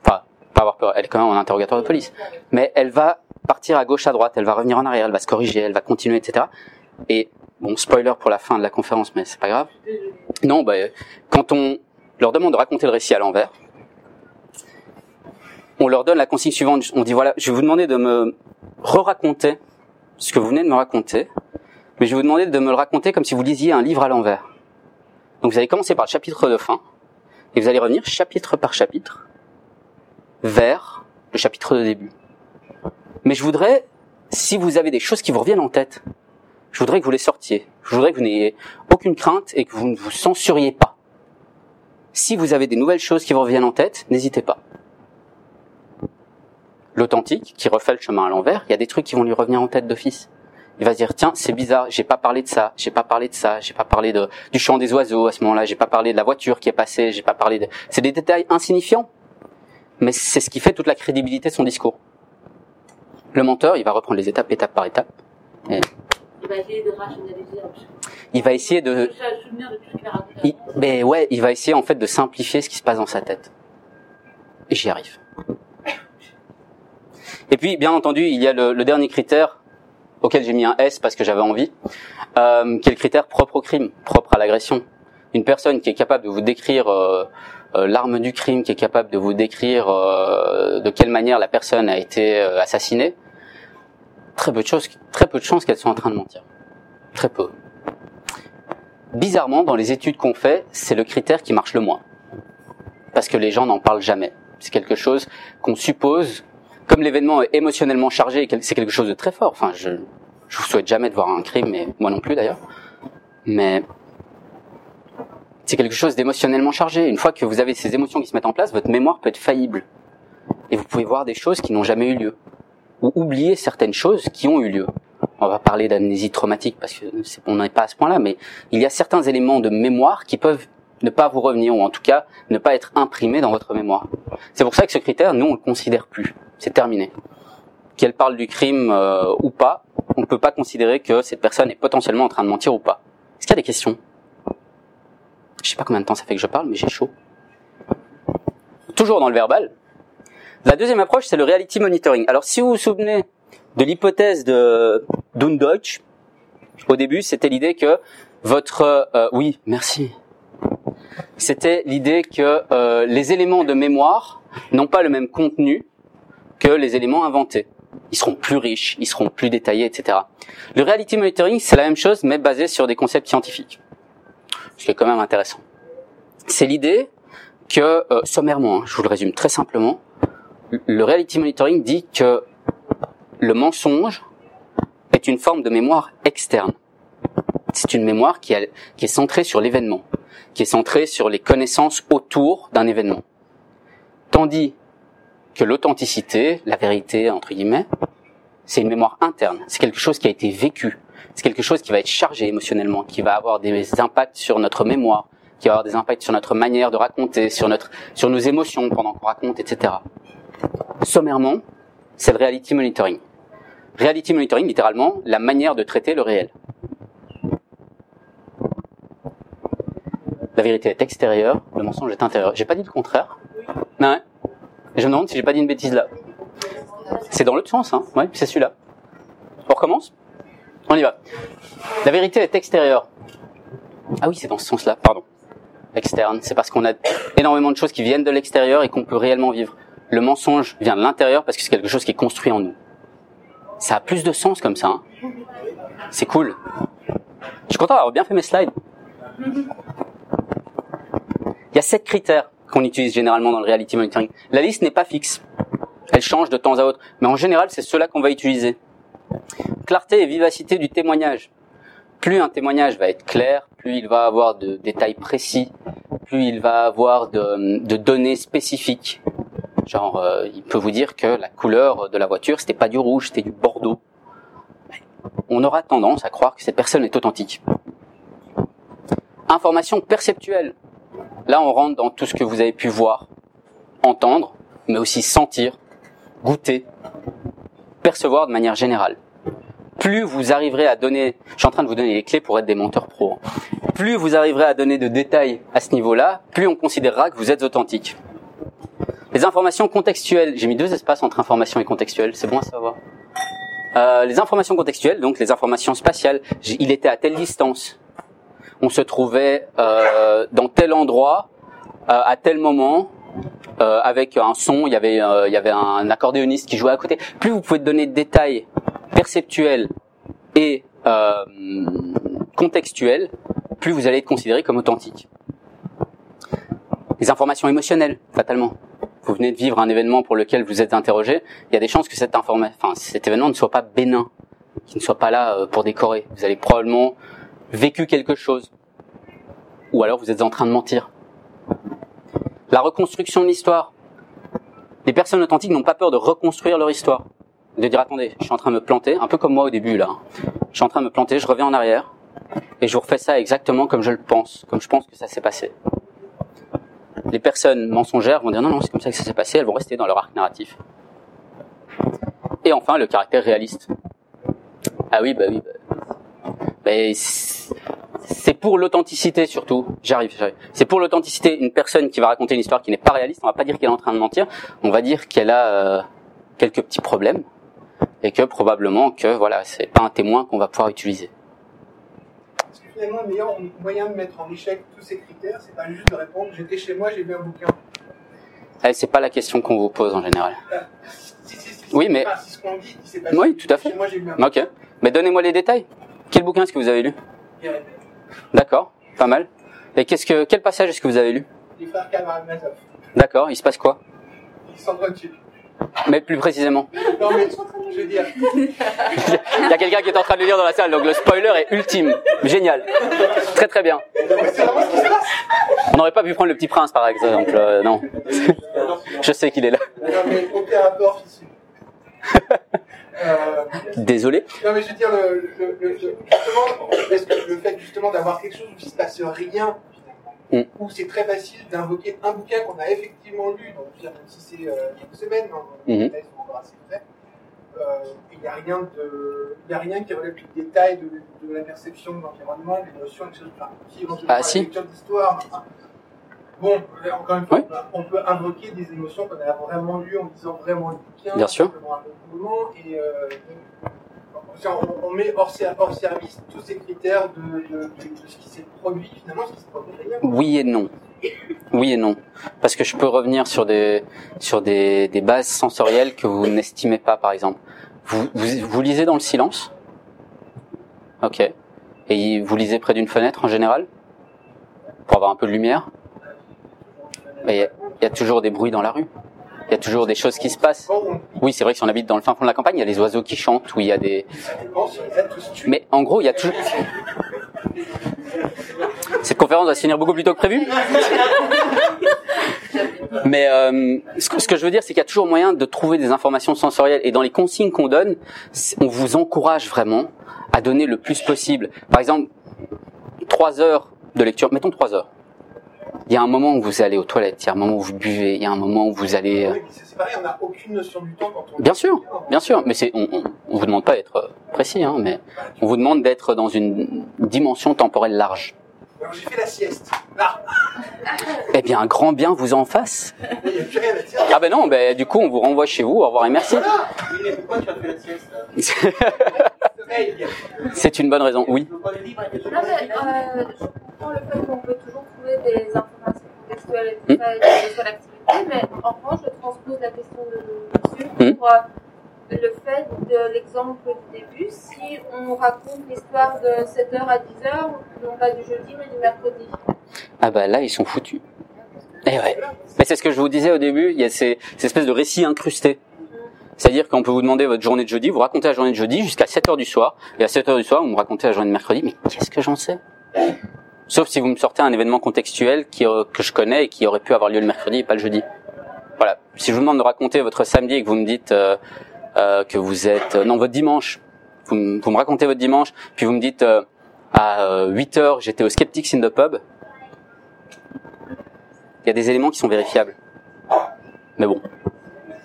Speaker 2: Enfin, pas avoir peur, elle est quand même en interrogatoire de police. Mais elle va partir à gauche, à droite, elle va revenir en arrière, elle va se corriger, elle va continuer, etc. Et, bon, spoiler pour la fin de la conférence, mais c'est pas grave. Non, bah, quand on leur demande de raconter le récit à l'envers, on leur donne la consigne suivante. On dit voilà, je vais vous demander de me re-raconter ce que vous venez de me raconter, mais je vais vous demander de me le raconter comme si vous lisiez un livre à l'envers. Donc vous allez commencer par le chapitre de fin, et vous allez revenir chapitre par chapitre, vers le chapitre de début. Mais je voudrais, si vous avez des choses qui vous reviennent en tête, je voudrais que vous les sortiez. Je voudrais que vous n'ayez aucune crainte et que vous ne vous censuriez pas. Si vous avez des nouvelles choses qui vous reviennent en tête, n'hésitez pas. L'authentique, qui refait le chemin à l'envers, il y a des trucs qui vont lui revenir en tête d'office. Il va se dire tiens c'est bizarre, j'ai pas parlé de ça, j'ai pas parlé de ça, j'ai pas parlé de, du chant des oiseaux à ce moment-là, j'ai pas parlé de la voiture qui est passée, j'ai pas parlé de. C'est des détails insignifiants, mais c'est ce qui fait toute la crédibilité de son discours. Le menteur, il va reprendre les étapes étape par étape.
Speaker 3: Et il va essayer de rationaliser.
Speaker 2: Il va essayer de. Il, mais ouais, il va essayer en fait de simplifier ce qui se passe dans sa tête. Et j'y arrive. Et puis, bien entendu, il y a le, le dernier critère auquel j'ai mis un S parce que j'avais envie, euh, qui est le critère propre au crime, propre à l'agression. Une personne qui est capable de vous décrire euh, euh, l'arme du crime, qui est capable de vous décrire euh, de quelle manière la personne a été euh, assassinée, très peu de choses, très peu de chances qu'elle soit en train de mentir. Très peu. Bizarrement, dans les études qu'on fait, c'est le critère qui marche le moins, parce que les gens n'en parlent jamais. C'est quelque chose qu'on suppose comme l'événement est émotionnellement chargé, c'est quelque chose de très fort. Enfin, je, je vous souhaite jamais de voir un crime, mais moi non plus d'ailleurs. Mais c'est quelque chose d'émotionnellement chargé. Une fois que vous avez ces émotions qui se mettent en place, votre mémoire peut être faillible. Et vous pouvez voir des choses qui n'ont jamais eu lieu. Ou oublier certaines choses qui ont eu lieu. On va parler d'amnésie traumatique parce que on n'est pas à ce point-là, mais il y a certains éléments de mémoire qui peuvent ne pas vous revenir, ou en tout cas ne pas être imprimés dans votre mémoire. C'est pour ça que ce critère, nous, on le considère plus. C'est terminé. Qu'elle parle du crime euh, ou pas, on ne peut pas considérer que cette personne est potentiellement en train de mentir ou pas. Est-ce qu'il y a des questions? Je sais pas combien de temps ça fait que je parle, mais j'ai chaud. Toujours dans le verbal. La deuxième approche, c'est le reality monitoring. Alors, si vous vous souvenez de l'hypothèse de Deutsch, au début, c'était l'idée que votre... Euh, oui, merci c'était l'idée que euh, les éléments de mémoire n'ont pas le même contenu que les éléments inventés. Ils seront plus riches, ils seront plus détaillés, etc. Le reality monitoring, c'est la même chose, mais basé sur des concepts scientifiques. Ce qui est quand même intéressant. C'est l'idée que, euh, sommairement, hein, je vous le résume très simplement, le reality monitoring dit que le mensonge est une forme de mémoire externe. C'est une mémoire qui, qui est centrée sur l'événement qui est centré sur les connaissances autour d'un événement. Tandis que l'authenticité, la vérité, entre guillemets, c'est une mémoire interne. C'est quelque chose qui a été vécu. C'est quelque chose qui va être chargé émotionnellement, qui va avoir des impacts sur notre mémoire, qui va avoir des impacts sur notre manière de raconter, sur notre, sur nos émotions pendant qu'on raconte, etc. Sommairement, c'est le reality monitoring. Reality monitoring, littéralement, la manière de traiter le réel. La vérité est extérieure, le mensonge est intérieur. J'ai pas dit le contraire. Non. je me demande si j'ai pas dit une bêtise là. C'est dans l'autre sens, hein. Ouais, c'est celui-là. On recommence? On y va. La vérité est extérieure. Ah oui, c'est dans ce sens-là, pardon. Externe, c'est parce qu'on a énormément de choses qui viennent de l'extérieur et qu'on peut réellement vivre. Le mensonge vient de l'intérieur parce que c'est quelque chose qui est construit en nous. Ça a plus de sens comme ça. Hein. C'est cool. Je suis content d'avoir bien fait mes slides. Il y a sept critères qu'on utilise généralement dans le reality monitoring. La liste n'est pas fixe. Elle change de temps à autre. Mais en général, c'est cela qu'on va utiliser. Clarté et vivacité du témoignage. Plus un témoignage va être clair, plus il va avoir de détails précis, plus il va avoir de, données spécifiques. Genre, euh, il peut vous dire que la couleur de la voiture, c'était pas du rouge, c'était du bordeaux. On aura tendance à croire que cette personne est authentique. Information perceptuelle. Là, on rentre dans tout ce que vous avez pu voir, entendre, mais aussi sentir, goûter, percevoir de manière générale. Plus vous arriverez à donner, je suis en train de vous donner les clés pour être des menteurs pro. Plus vous arriverez à donner de détails à ce niveau-là, plus on considérera que vous êtes authentique. Les informations contextuelles, j'ai mis deux espaces entre information et contextuel, c'est bon à savoir. Euh, les informations contextuelles, donc les informations spatiales, il était à telle distance, on se trouvait euh, dans tel endroit, euh, à tel moment, euh, avec un son, il y avait il y avait un accordéoniste qui jouait à côté. Plus vous pouvez donner de détails perceptuels et contextuels, plus vous allez être considéré comme authentique. Les informations émotionnelles, fatalement. vous venez de vivre un événement pour lequel vous êtes interrogé, il y a des chances que cet, événement ne soit pas bénin, qu'il ne soit pas là euh, pour décorer. Vous avez probablement vécu quelque chose. Ou alors vous êtes en train de mentir. La reconstruction de l'histoire. Les personnes authentiques n'ont pas peur de reconstruire leur histoire. De dire, attendez, je suis en train de me planter, un peu comme moi au début là. Je suis en train de me planter, je reviens en arrière, et je vous refais ça exactement comme je le pense, comme je pense que ça s'est passé. Les personnes mensongères vont dire, non, non, c'est comme ça que ça s'est passé, elles vont rester dans leur arc narratif. Et enfin, le caractère réaliste. Ah oui, bah oui. Bah, bah c'est pour l'authenticité surtout. J'arrive, j'arrive. C'est pour l'authenticité. Une personne qui va raconter une histoire qui n'est pas réaliste, on va pas dire qu'elle est en train de mentir. On va dire qu'elle a euh, quelques petits problèmes et que probablement que voilà, c'est pas un témoin qu'on va pouvoir utiliser.
Speaker 6: Parce que finalement, le meilleur moyen de mettre en échec tous ces critères, c'est pas juste de répondre j'étais chez moi, j'ai lu un bouquin?
Speaker 2: Eh, c'est pas la question qu'on vous pose en général. Euh, oui, mais. oui, tout à fait. Moi, ok. Mais donnez-moi les détails. Quel bouquin est-ce que vous avez lu D'accord, pas mal. Et qu'est-ce que, quel passage est-ce que vous avez lu
Speaker 6: Les frères Karamazov.
Speaker 2: D'accord, il se passe quoi
Speaker 6: Ils s'entretuent.
Speaker 2: Mais plus précisément.
Speaker 6: Non mais, je veux dire. [LAUGHS]
Speaker 2: il y a quelqu'un qui est en train de le lire dans la salle, donc le spoiler est ultime. Génial. Très très bien. On n'aurait pas pu prendre le petit prince par exemple, euh, non. [LAUGHS] je sais qu'il est là.
Speaker 6: Non mais aucun rapport ici.
Speaker 2: Euh, [LAUGHS] Désolé.
Speaker 6: Non, mais je veux dire, le, le, justement, le fait justement d'avoir quelque chose où il ne se passe rien, mm. où c'est très facile d'invoquer un bouquin qu'on a effectivement lu, donc même si c'est euh, il y a une semaine, hein, mm -hmm. frais, euh, il n'y a rien de, il a rien qui relève du détail de, de la perception de l'environnement, des notions. Qui éventuellement
Speaker 2: ah, si.
Speaker 6: d'histoire. Bon, encore une fois, on peut invoquer des émotions qu'on a vraiment lues en disant vraiment le bouquin.
Speaker 2: Bien sûr.
Speaker 6: Et euh, on, on, met hors, hors, service tous ces critères de, de, de, ce qui s'est produit, finalement, ce qui s'est produit
Speaker 2: Oui et non. Oui et non. Parce que je peux revenir sur des, sur des, des bases sensorielles que vous n'estimez pas, par exemple. Vous, vous, vous lisez dans le silence Ok. Et vous lisez près d'une fenêtre en général Pour avoir un peu de lumière il y, a toujours des bruits dans la rue. Il y a toujours des choses qui se passent. Oui, c'est vrai que si on habite dans le fin fond de la campagne, il y a des oiseaux qui chantent, ou il y a des... Mais en gros, il y a toujours... Cette conférence va se finir beaucoup plus tôt que prévu. [LAUGHS] Mais euh, ce, que, ce, que, je veux dire, c'est qu'il y a toujours moyen de trouver des informations sensorielles. Et dans les consignes qu'on donne, on vous encourage vraiment à donner le plus possible. Par exemple, trois heures de lecture, mettons trois heures. Il y a un moment où vous allez aux toilettes, il y a un moment où vous buvez, il y a un moment où vous allez.
Speaker 6: Oui, c'est pareil, on n'a aucune notion du temps quand on.
Speaker 2: Bien sûr, bien sûr, mais c'est, on, on, on, vous demande pas d'être précis, hein, mais on vous demande d'être dans une dimension temporelle large.
Speaker 6: Alors j'ai fait la sieste. Là.
Speaker 2: Eh bien, un grand bien vous en fasse.
Speaker 6: Il n'y a plus rien à dire.
Speaker 2: Ah ben non, ben du coup on vous renvoie chez vous. Au revoir et merci.
Speaker 6: Oui, mais pourquoi tu as fait la sieste [LAUGHS]
Speaker 2: C'est une bonne raison, oui.
Speaker 4: Non, mais euh, je comprends le fait qu'on peut toujours trouver des informations contextuelles et tout ça, et quelle soit l'activité, mais en revanche, je transpose la question de monsieur pour euh, le fait de l'exemple du début, si on raconte l'histoire de 7h à 10h, non pas du jeudi, mais du mercredi.
Speaker 2: Ah bah là, ils sont foutus. Eh ouais. Mais c'est ce que je vous disais au début, il y a ces, ces espèces de récits incrustés. C'est-à-dire qu'on peut vous demander votre journée de jeudi, vous racontez la journée de jeudi jusqu'à 7 heures du soir, et à 7 heures du soir, vous me racontez la journée de mercredi, mais qu'est-ce que j'en sais? Sauf si vous me sortez un événement contextuel euh, que je connais et qui aurait pu avoir lieu le mercredi et pas le jeudi. Voilà. Si je vous demande de raconter votre samedi et que vous me dites euh, euh, que vous êtes... Non, votre dimanche, vous, me racontez votre dimanche, puis vous me dites à 8 heures, j'étais au Skeptics in the Pub, il y a des éléments qui sont vérifiables. Mais bon,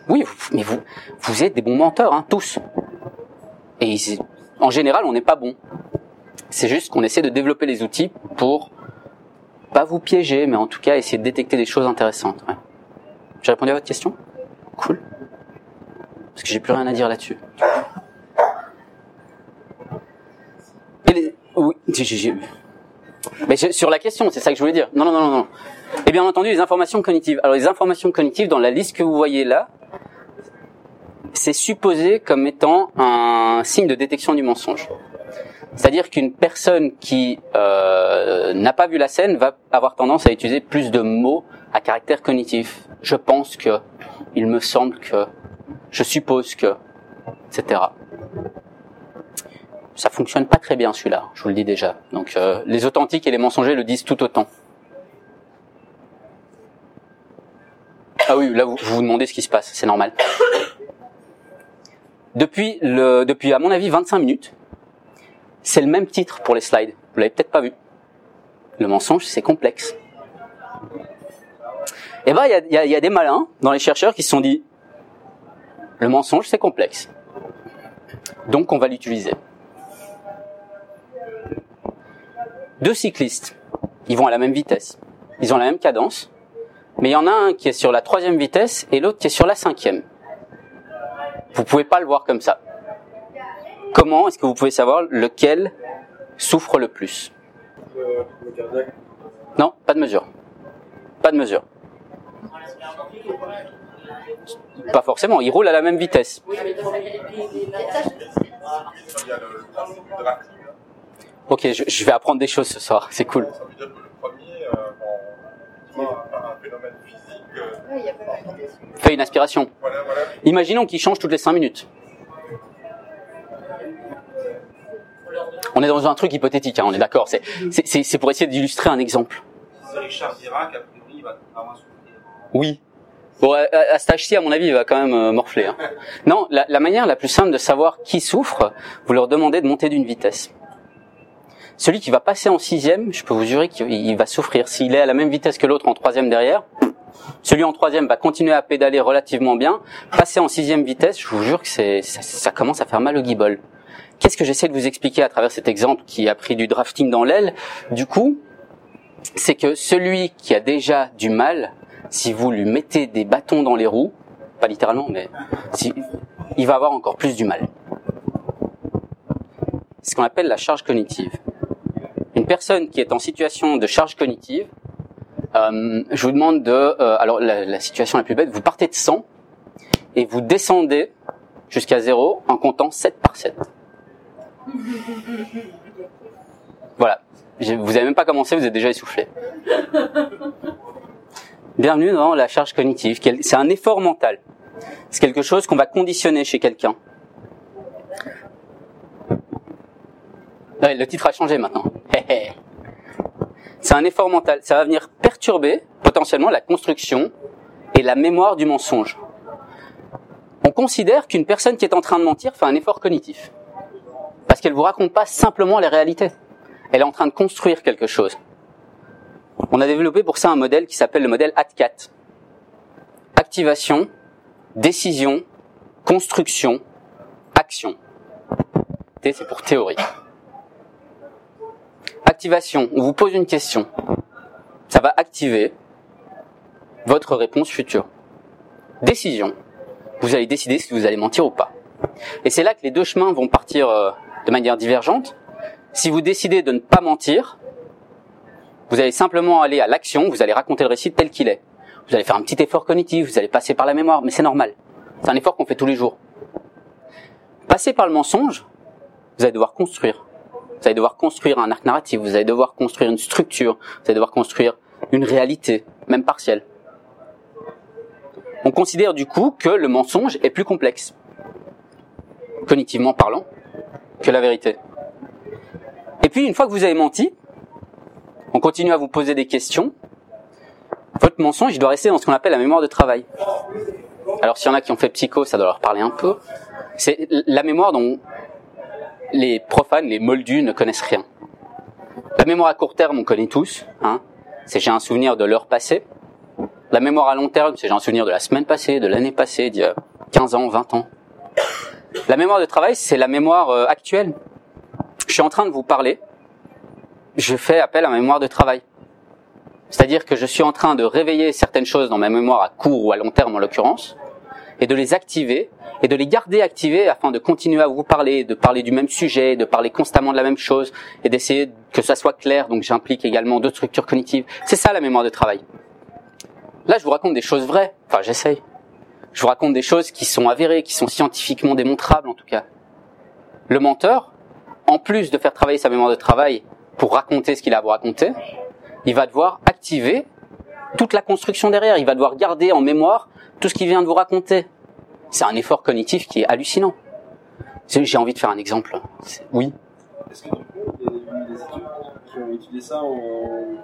Speaker 2: oui, mais vous, vous êtes des bons menteurs, hein, tous. Et en général, on n'est pas bon. C'est juste qu'on essaie de développer les outils pour pas vous piéger, mais en tout cas essayer de détecter des choses intéressantes. Ouais. J'ai répondu à votre question? Cool. Parce que j'ai plus rien à dire là-dessus. Les... Oui. Mais sur la question, c'est ça que je voulais dire. Non, non, non, non. Et bien entendu, les informations cognitives. Alors les informations cognitives, dans la liste que vous voyez là, c'est supposé comme étant un signe de détection du mensonge. C'est-à-dire qu'une personne qui euh, n'a pas vu la scène va avoir tendance à utiliser plus de mots à caractère cognitif. je pense que, il me semble que, je suppose que, etc. Ça fonctionne pas très bien celui-là, je vous le dis déjà. Donc euh, les authentiques et les mensongers le disent tout autant. Ah oui, là vous vous, demandez ce qui se passe, c'est normal. [COUGHS] Depuis le, depuis à mon avis 25 minutes, c'est le même titre pour les slides. Vous l'avez peut-être pas vu. Le mensonge, c'est complexe. Eh ben, il y a, y a des malins dans les chercheurs qui se sont dit, le mensonge, c'est complexe. Donc, on va l'utiliser. Deux cyclistes, ils vont à la même vitesse. Ils ont la même cadence. Mais il y en a un qui est sur la troisième vitesse et l'autre qui est sur la cinquième. Vous pouvez pas le voir comme ça. Comment est-ce que vous pouvez savoir lequel souffre le plus? Non, pas de mesure. Pas de mesure. Pas forcément, ils roulent à la même vitesse. Ok, je, vais apprendre des choses ce soir, c'est cool. Fait une aspiration. Imaginons qu'il change toutes les 5 minutes. On est dans un truc hypothétique, hein, on est d'accord. C'est pour essayer d'illustrer un exemple. Oui. Bon, à, cet âge-ci, à mon avis, il va quand même euh, morfler. Hein. [LAUGHS] Non, la, la, manière la plus simple de savoir qui souffre, vous leur demandez de monter d'une vitesse. Celui qui va passer en sixième, je peux vous jurer qu'il va souffrir. S'il est à la même vitesse que l'autre en troisième derrière, celui en troisième va continuer à pédaler relativement bien. Passer en sixième vitesse, je vous jure que c'est, ça, ça, commence à faire mal au guibole. Qu'est-ce que j'essaie de vous expliquer à travers cet exemple qui a pris du drafting dans l'aile? Du coup, c'est que celui qui a déjà du mal, si vous lui mettez des bâtons dans les roues, pas littéralement, mais il va avoir encore plus du mal. C'est ce qu'on appelle la charge cognitive. Une personne qui est en situation de charge cognitive, euh, je vous demande de, euh, alors la, la, situation la plus bête, vous partez de 100 et vous descendez jusqu'à 0 en comptant 7 par 7. Voilà. Vous n'avez même pas commencé, vous êtes déjà essoufflé. Bienvenue dans la charge cognitive. C'est un effort mental. C'est quelque chose qu'on va conditionner chez quelqu'un. le titre a changé maintenant. [LAUGHS] C'est un effort mental. Ça va venir perturber potentiellement la construction et la mémoire du mensonge. On considère qu'une personne qui est en train de mentir fait un effort cognitif. Parce qu'elle vous raconte pas simplement les réalités. Elle est en train de construire quelque chose. On a développé pour ça un modèle qui s'appelle le modèle ATCAT. Activation, décision, construction, action. T, c'est pour théorie. Activation, on vous pose une question. Ça va activer votre réponse future. Décision, vous allez décider si vous allez mentir ou pas. Et c'est là que les deux chemins vont partir euh, de manière divergente. Si vous décidez de ne pas mentir, vous allez simplement aller à l'action, vous allez raconter le récit tel qu'il est. Vous allez faire un petit effort cognitif, vous allez passer par la mémoire, mais c'est normal. C'est un effort qu'on fait tous les jours. Passer par le mensonge, vous allez devoir construire. Vous allez devoir construire un arc narratif, vous allez devoir construire une structure, vous allez devoir construire une réalité, même partielle. On considère du coup que le mensonge est plus complexe, cognitivement parlant, que la vérité. Et puis, une fois que vous avez menti, on continue à vous poser des questions. Votre mensonge, doit rester dans ce qu'on appelle la mémoire de travail. Alors, s'il y en a qui ont fait psycho, ça doit leur parler un peu. C'est la mémoire dont les profanes, les moldus ne connaissent rien. La mémoire à court terme, on connaît tous. Hein. C'est j'ai un souvenir de l'heure passée. La mémoire à long terme, c'est j'ai un souvenir de la semaine passée, de l'année passée, d'il y a 15 ans, 20 ans. La mémoire de travail, c'est la mémoire euh, actuelle. Je suis en train de vous parler. Je fais appel à ma mémoire de travail. C'est-à-dire que je suis en train de réveiller certaines choses dans ma mémoire à court ou à long terme en l'occurrence, et de les activer et de les garder activées afin de continuer à vous parler, de parler du même sujet, de parler constamment de la même chose et d'essayer que ça soit clair. Donc j'implique également d'autres structures cognitives. C'est ça la mémoire de travail. Là, je vous raconte des choses vraies. Enfin, j'essaye. Je vous raconte des choses qui sont avérées, qui sont scientifiquement démontrables en tout cas. Le menteur, en plus de faire travailler sa mémoire de travail pour raconter ce qu'il a à vous raconter, il va devoir activer toute la construction derrière. Il va devoir garder en mémoire tout ce qu'il vient de vous raconter. C'est un effort cognitif qui est hallucinant. J'ai envie de faire un exemple. Oui.
Speaker 7: Est-ce que il y a des études qui ont étudié ça en,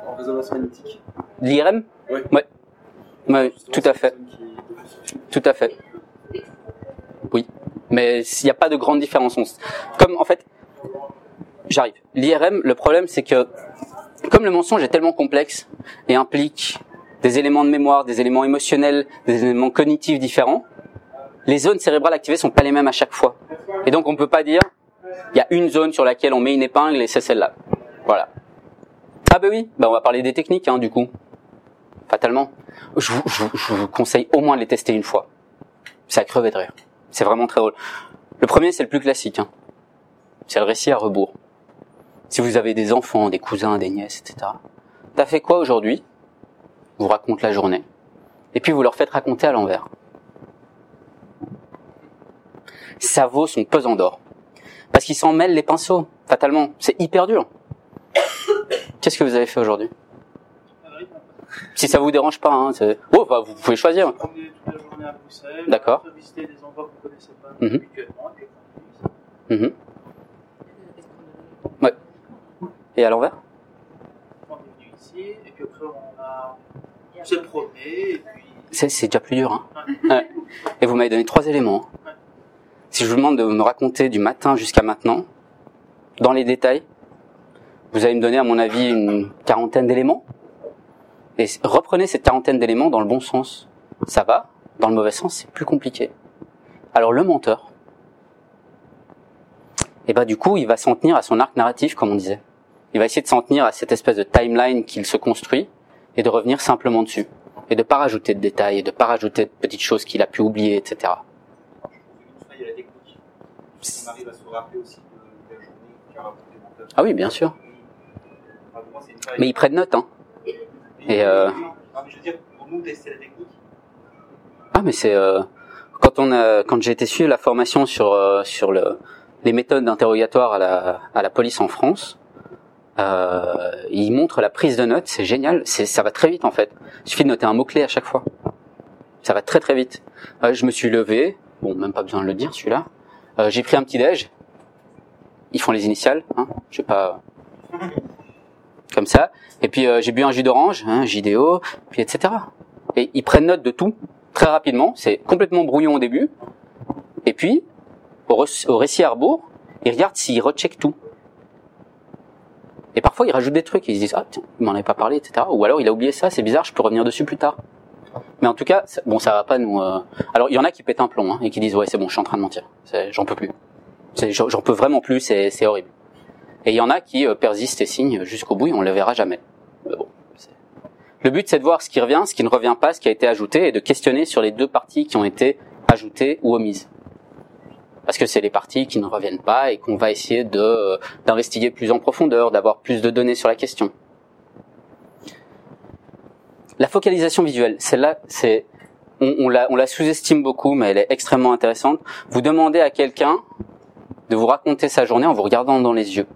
Speaker 7: en résonance magnétique
Speaker 2: L'IRM?
Speaker 7: Oui.
Speaker 2: Ouais. Ouais, tout à fait. Tout à fait. Oui. Mais il n'y a pas de grande différence. Comme en fait, j'arrive. L'IRM, le problème c'est que comme le mensonge est tellement complexe et implique des éléments de mémoire, des éléments émotionnels, des éléments cognitifs différents, les zones cérébrales activées sont pas les mêmes à chaque fois. Et donc on peut pas dire il y a une zone sur laquelle on met une épingle et c'est celle-là. Voilà. Ah ben oui, ben on va parler des techniques hein, du coup. Fatalement. Je vous, conseille au moins de les tester une fois. À crever de rire. C'est vraiment très drôle. Le premier c'est le plus classique. Hein. C'est le récit à rebours. Si vous avez des enfants, des cousins, des nièces, etc. T'as fait quoi aujourd'hui? Vous raconte la journée. Et puis vous leur faites raconter à l'envers. Ça vaut son pesant d'or. Parce qu'ils s'en mêlent les pinceaux, fatalement. C'est hyper dur. Qu'est-ce que vous avez fait aujourd'hui? Si ça vous dérange pas, hein, oh, bah, vous pouvez choisir. D'accord. Mm -hmm. Mm Ouais. Et à l'envers
Speaker 8: On est venu ici, et puis après on a on s'est promené, et puis...
Speaker 2: C'est déjà plus dur, hein. Ouais. Et vous m'avez donné trois éléments. Ouais. Si je vous demande de me raconter du matin jusqu'à maintenant, dans les détails, vous allez me donner, à mon avis, une quarantaine d'éléments. Et reprenez cette quarantaine d'éléments dans le bon sens. Ça va. Dans le mauvais sens, c'est plus compliqué. Alors le menteur, et bah du coup, il va s'en tenir à son arc narratif, comme on disait. Il va essayer de s'en tenir à cette espèce de timeline qu'il se construit et de revenir simplement dessus. Et de pas rajouter de détails, et de pas rajouter de petites choses qu'il a pu oublier, etc. Ah oui, bien sûr. Mais ils prennent note, hein. Et euh... Ah mais c'est euh... quand on a quand j'ai été suivre la formation sur euh, sur le les méthodes d'interrogatoire à la à la police en France, euh, ils montrent la prise de notes, c'est génial, c'est ça va très vite en fait. Il suffit de noter un mot clé à chaque fois. Ça va très très vite. Euh, je me suis levé, bon même pas besoin de le dire celui-là. Euh, j'ai pris un petit déj. Ils font les initiales, hein, je sais pas [LAUGHS] comme ça. Et puis euh, j'ai bu un jus d'orange, hein, JDO, puis etc. Et ils prennent note de tout très rapidement. C'est complètement brouillon au début. Et puis au, récit à rebours, ils regardent s'ils recheckent tout. Et parfois ils rajoutent des trucs. Ils se disent ah tiens, il m'en avait pas parlé, etc. Ou alors il a oublié ça, c'est bizarre, je peux revenir dessus plus tard. Mais en tout cas, bon, ça va pas nous. Euh... Alors il y en a qui pètent un plomb hein, et qui disent ouais c'est bon, je suis en train de mentir, j'en peux plus. J'en peux vraiment plus, c'est horrible. Et il y en a qui euh, persistent et signent jusqu'au bout et on le verra jamais. Le but c'est de voir ce qui revient, ce qui ne revient pas, ce qui a été ajouté et de questionner sur les deux parties qui ont été ajoutées ou omises. Parce que c'est les parties qui ne reviennent pas et qu'on va essayer de euh, d'investiguer plus en profondeur, d'avoir plus de données sur la question. La focalisation visuelle, celle-là, c'est on la sous-estime beaucoup, mais elle est extrêmement intéressante. Vous demandez à quelqu'un de vous raconter sa journée en vous regardant dans les yeux.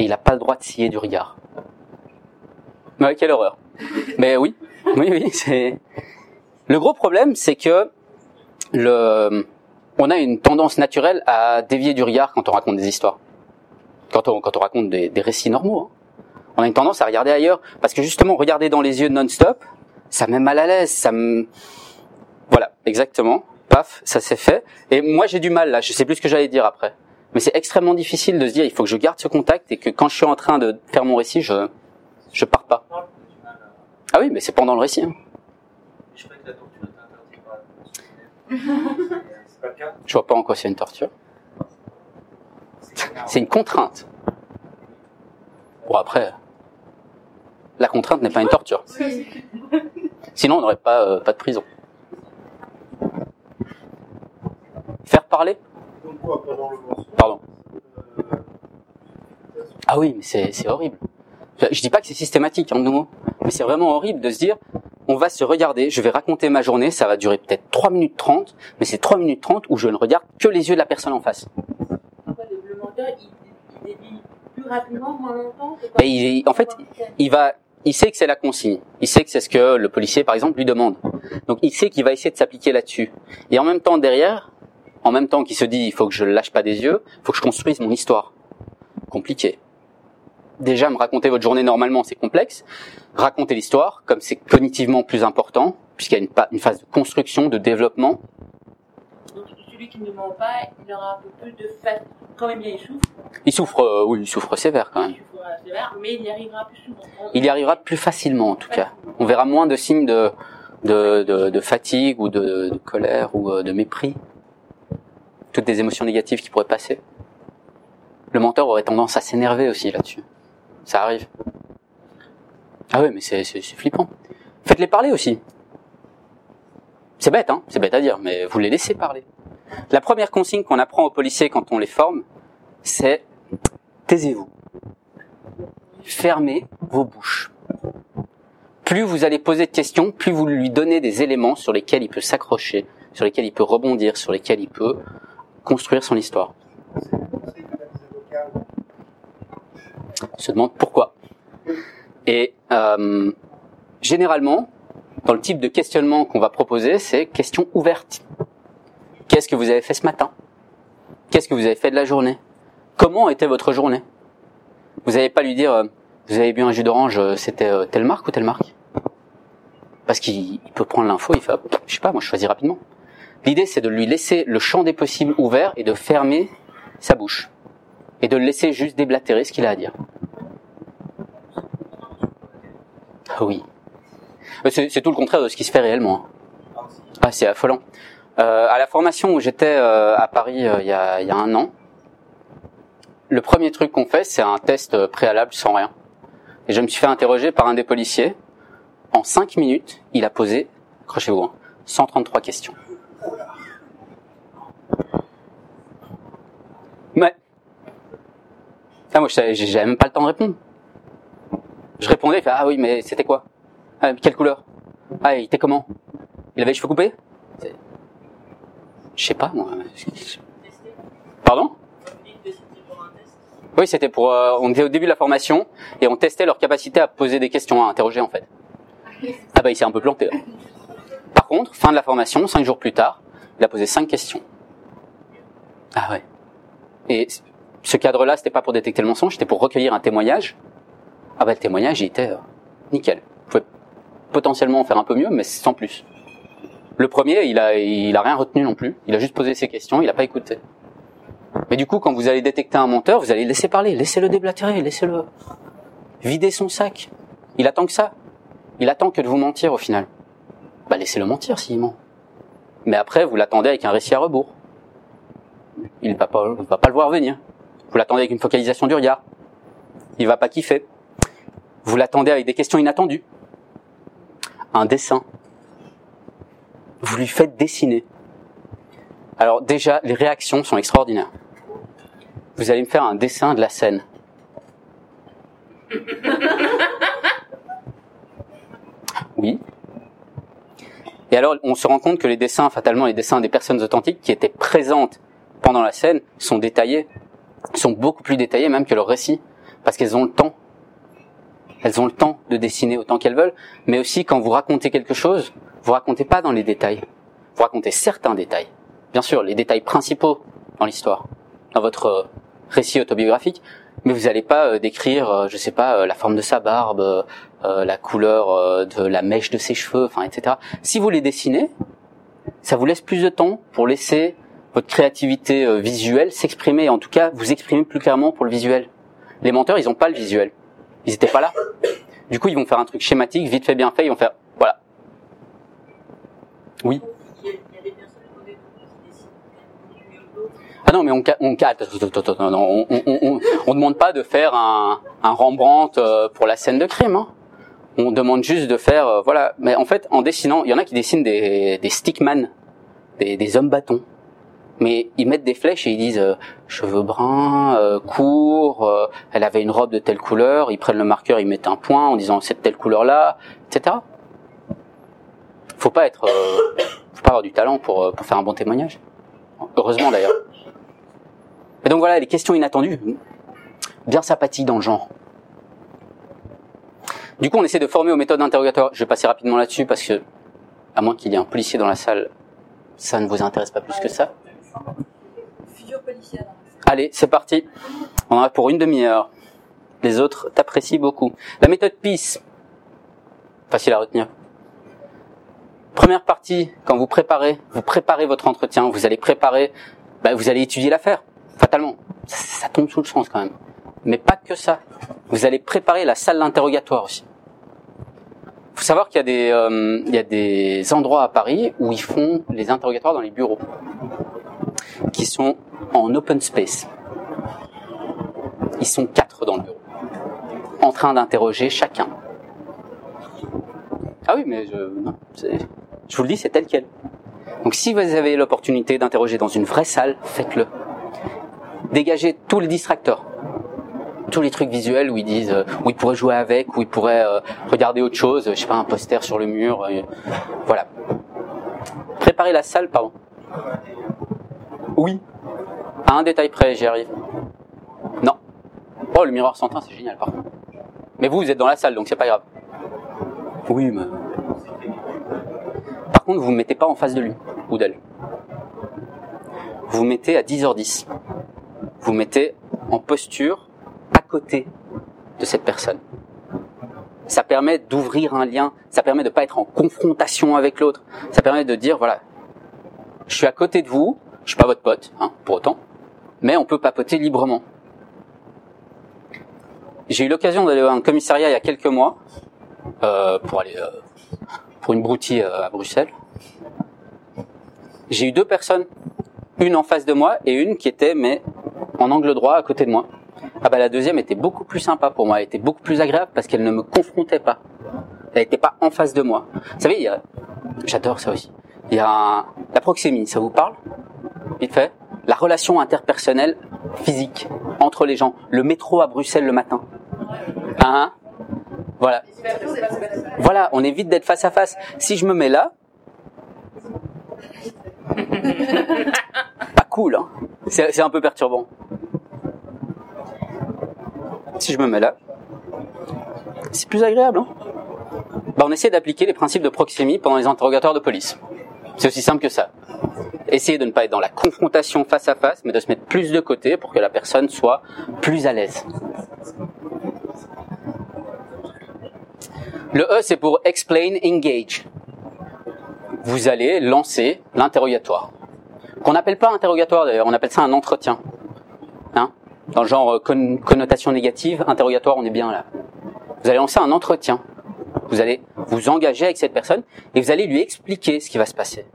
Speaker 2: Et il n'a pas le droit de scier du regard. Ouais, quelle horreur. Mais oui, oui, oui, c'est. Le gros problème, c'est que le, on a une tendance naturelle à dévier du regard quand on raconte des histoires, quand on, raconte des, des récits normaux. Hein. On a une tendance à regarder ailleurs parce que justement, regarder dans les yeux non-stop, ça met mal à l'aise, ça me, voilà, exactement. Paf, ça s'est fait. Et moi, j'ai du mal là. Je sais plus ce que j'allais dire après. Mais c'est extrêmement difficile de se dire, il faut que je garde ce contact et que quand je suis en train de faire mon récit, je je pars pas. Ah oui, mais c'est pendant le récit. Hein. Je vois pas en quoi c'est une torture. C'est une contrainte. Bon après, la contrainte n'est pas une torture. Sinon, on n'aurait pas euh, pas de prison. Faire parler Pardon. Ah oui, mais c'est horrible. Je dis pas que c'est systématique, hein, mais c'est vraiment horrible de se dire, on va se regarder, je vais raconter ma journée, ça va durer peut-être 3 minutes 30, mais c'est 3 minutes 30 où je ne regarde que les yeux de la personne en face.
Speaker 3: Le menteur, il, il plus rapidement, moins longtemps
Speaker 2: il, En fait, il va, il sait que c'est la consigne. Il sait que c'est ce que le policier, par exemple, lui demande. Donc il sait qu'il va essayer de s'appliquer là-dessus. Et en même temps, derrière, en même temps qu'il se dit, il faut que je le lâche pas des yeux, il faut que je construise mon histoire. Compliqué. Déjà, me raconter votre journée normalement, c'est complexe. Raconter l'histoire, comme c'est cognitivement plus important, puisqu'il y a une, une, phase de construction, de développement.
Speaker 3: Donc celui qui ne ment pas, il aura un peu plus de fatigue. Quand même bien, il souffre.
Speaker 2: Il souffre, euh, oui, il souffre sévère quand même.
Speaker 3: Il souffre euh, sévère, mais il y arrivera plus souvent.
Speaker 2: Il y arrivera plus facilement en tout cas. On verra moins de signes de, de, de, de fatigue ou de, de, colère ou euh, de mépris. Toutes des émotions négatives qui pourraient passer. Le menteur aurait tendance à s'énerver aussi là-dessus. Ça arrive. Ah oui, mais c'est flippant. Faites-les parler aussi. C'est bête, hein C'est bête à dire, mais vous les laissez parler. La première consigne qu'on apprend aux policiers quand on les forme, c'est taisez-vous. Fermez vos bouches. Plus vous allez poser de questions, plus vous lui donnez des éléments sur lesquels il peut s'accrocher, sur lesquels il peut rebondir, sur lesquels il peut construire son histoire. Se demande pourquoi. Et euh, généralement, dans le type de questionnement qu'on va proposer, c'est question ouverte. Qu'est-ce que vous avez fait ce matin? Qu'est-ce que vous avez fait de la journée? Comment était votre journée? Vous n'allez pas lui dire, euh, vous avez bu un jus d'orange, euh, c'était telle marque ou telle marque? Parce qu'il peut prendre l'info, il fait, je sais pas, moi je choisis rapidement. L'idée, c'est de lui laisser le champ des possibles ouvert et de fermer sa bouche. Et de le laisser juste déblatérer ce qu'il a à dire. Ah oui. C'est tout le contraire de ce qui se fait réellement. Hein. Ah, c'est affolant. Euh, à la formation où j'étais euh, à Paris euh, il y, a, y, a, un an, le premier truc qu'on fait, c'est un test préalable sans rien. Et je me suis fait interroger par un des policiers. En cinq minutes, il a posé, accrochez-vous, hein, 133 questions. Mais, ah, moi, j'avais même pas le temps de répondre. Je répondais, fait, ah oui, mais c'était quoi? Ah, Quelle couleur? Ah, il était comment? Il avait les cheveux coupés? Je sais pas, moi. Pardon? Oui, c'était pour. Euh, on était au début de la formation et on testait leur capacité à poser des questions, à interroger en fait. Ah bah il s'est un peu planté. Par contre, fin de la formation, cinq jours plus tard, il a posé cinq questions. Ah ouais. Et ce cadre-là, c'était pas pour détecter le mensonge, c'était pour recueillir un témoignage. Ah bah le témoignage, il était euh, nickel. Vous pouvez potentiellement en faire un peu mieux, mais sans plus. Le premier, il a, rien retenu non plus. Il a juste posé ses questions, il n'a pas écouté. Mais du coup, quand vous allez détecter un menteur, vous allez le laisser parler, laissez-le déblatérer, laissez-le vider son sac. Il attend que ça. Il attend que de vous mentir au final. Bah laissez-le mentir s'il ment. Mais après, vous l'attendez avec un récit à rebours. Il va pas, va pas le voir venir. Vous l'attendez avec une focalisation du regard. Il va pas kiffer. Vous l'attendez avec des questions inattendues. Un dessin vous lui faites dessiner. Alors déjà, les réactions sont extraordinaires. Vous allez me faire un dessin de la scène. [LAUGHS] Oui. Et alors, on se rend compte que les dessins, fatalement, les dessins des personnes authentiques qui étaient présentes pendant la scène sont détaillés, sont beaucoup plus détaillés même que leur récit, parce qu'elles ont le temps. Elles ont le temps de dessiner autant qu'elles veulent, mais aussi quand vous racontez quelque chose, vous racontez pas dans les détails. Vous racontez certains détails. Bien sûr, les détails principaux dans l'histoire, dans votre euh, récit autobiographique, mais vous n'allez pas euh, décrire, euh, je sais pas, la forme de sa barbe, la couleur de la mèche de ses cheveux, enfin, etc. Si vous les dessinez, ça vous laisse plus de temps pour laisser votre créativité visuelle s'exprimer, en tout cas vous exprimer plus clairement pour le visuel. Les menteurs, ils n'ont pas le visuel. Ils n'étaient pas là. Du coup, ils vont faire un truc schématique, vite fait, bien fait, ils vont faire, voilà. Oui. Ah non, mais on on on, on, on, demande pas de faire un, un Rembrandt euh, pour la scène de crime. Hein. On demande juste de faire, euh, voilà. Mais en fait, en dessinant, il y en a qui dessinent des, des stickman, des, hommes bâtons. Mais ils mettent des flèches et ils disent euh, cheveux bruns, euh, courts, elle avait une robe de telle couleur. Ils prennent le marqueur, ils mettent un point en disant c'est de telle couleur là, etc. Faut pas être, faut pas avoir du talent pour pour faire un bon témoignage. Heureusement d'ailleurs. Et donc voilà, les questions inattendues, bien sympathiques dans le genre. Du coup, on essaie de former aux méthodes d'interrogatoire. Je vais passer rapidement là-dessus parce que, à moins qu'il y ait un policier dans la salle, ça ne vous intéresse pas plus que ça. Allez, c'est parti. On en a pour une demi-heure. Les autres t'apprécient beaucoup. La méthode PIS. Facile à retenir. Première partie, quand vous préparez, vous préparez votre entretien, vous allez préparer, bah, vous allez étudier l'affaire, fatalement. Ça, tombe sous le sens quand même. Mais pas que ça. Vous allez préparer la salle d'interrogatoire aussi. Il faut savoir qu'il y a des, euh, il y a des endroits à Paris où ils font les interrogatoires dans les bureaux, qui sont en open space. Ils sont quatre dans le bureau, en train d'interroger chacun. Ah oui, mais je, je vous le dis, c'est tel quel. Donc si vous avez l'opportunité d'interroger dans une vraie salle, faites-le. Dégagez tous les distracteurs. Tous les trucs visuels où ils disent, euh, où ils pourraient jouer avec, où ils pourraient euh, regarder autre chose, je sais pas, un poster sur le mur. Euh, voilà. Préparez la salle, pardon. Oui. À un détail près, j'y arrive. Non. Oh, le miroir central, c'est génial, par contre. Mais vous, vous êtes dans la salle, donc c'est pas grave. Oui, mais... Par contre, vous ne mettez pas en face de lui ou d'elle. Vous mettez à 10h10. Vous mettez en posture côté de cette personne. Ça permet d'ouvrir un lien, ça permet de ne pas être en confrontation avec l'autre, ça permet de dire, voilà, je suis à côté de vous, je suis pas votre pote, hein, pour autant, mais on peut papoter librement. J'ai eu l'occasion d'aller à un commissariat il y a quelques mois euh, pour aller euh, pour une broutille euh, à Bruxelles. J'ai eu deux personnes, une en face de moi et une qui était mais en angle droit à côté de moi. Ah bah la deuxième était beaucoup plus sympa pour moi, elle était beaucoup plus agréable parce qu'elle ne me confrontait pas. Elle n'était pas en face de moi. Vous savez, j'adore ça aussi. Il y a la proxémie, ça vous parle? Vite fait. La relation interpersonnelle physique entre les gens. Le métro à Bruxelles le matin. Hein? Voilà. Voilà, on évite d'être face à face. Si je me mets là, [LAUGHS] pas cool, hein. c'est un peu perturbant. Si je me mets là, c'est plus agréable. Hein bah, on essaie d'appliquer les principes de proxémie pendant les interrogatoires de police. C'est aussi simple que ça. Essayez de ne pas être dans la confrontation face à face, mais de se mettre plus de côté pour que la personne soit plus à l'aise. Le E, c'est pour explain, engage. Vous allez lancer l'interrogatoire. Qu'on n'appelle pas interrogatoire d'ailleurs, on appelle ça un entretien. Hein? Dans le genre euh, connotation négative, interrogatoire, on est bien là. Vous allez lancer un entretien. Vous allez vous engager avec cette personne et vous allez lui expliquer ce qui va se passer.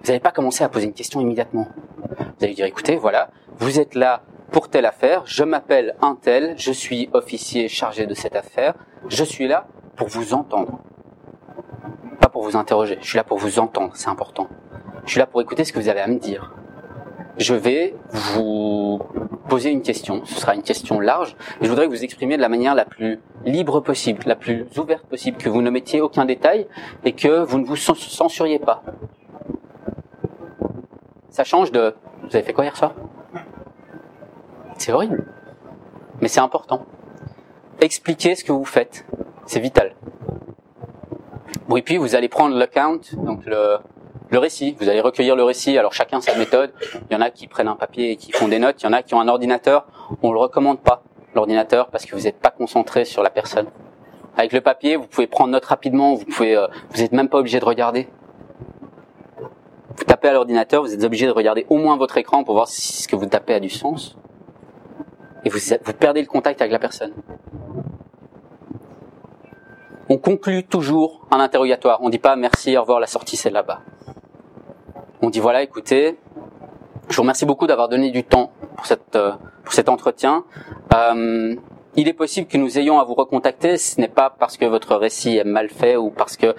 Speaker 2: Vous n'allez pas commencer à poser une question immédiatement. Vous allez lui dire, écoutez, voilà, vous êtes là pour telle affaire, je m'appelle un tel, je suis officier chargé de cette affaire, je suis là pour vous entendre. Pas pour vous interroger, je suis là pour vous entendre, c'est important. Je suis là pour écouter ce que vous avez à me dire. Je vais vous poser une question. Ce sera une question large. Je voudrais que vous exprimiez de la manière la plus libre possible, la plus ouverte possible, que vous ne mettiez aucun détail et que vous ne vous censuriez pas. Ça change de vous avez fait quoi hier soir? C'est horrible. Mais c'est important. Expliquez ce que vous faites. C'est vital. Bon, et puis vous allez prendre l'account, donc le, le récit. Vous allez recueillir le récit. Alors chacun sa méthode. Il y en a qui prennent un papier et qui font des notes. Il y en a qui ont un ordinateur. On le recommande pas l'ordinateur parce que vous n'êtes pas concentré sur la personne. Avec le papier, vous pouvez prendre note rapidement. Vous pouvez, euh, vous n'êtes même pas obligé de regarder. Vous tapez à l'ordinateur, vous êtes obligé de regarder au moins votre écran pour voir si ce que vous tapez a du sens. Et vous, vous perdez le contact avec la personne on conclut toujours un interrogatoire. On dit pas merci, au revoir, la sortie c'est là-bas. On dit voilà, écoutez, je vous remercie beaucoup d'avoir donné du temps pour, cette, euh, pour cet entretien. Euh, il est possible que nous ayons à vous recontacter. Ce n'est pas parce que votre récit est mal fait ou parce que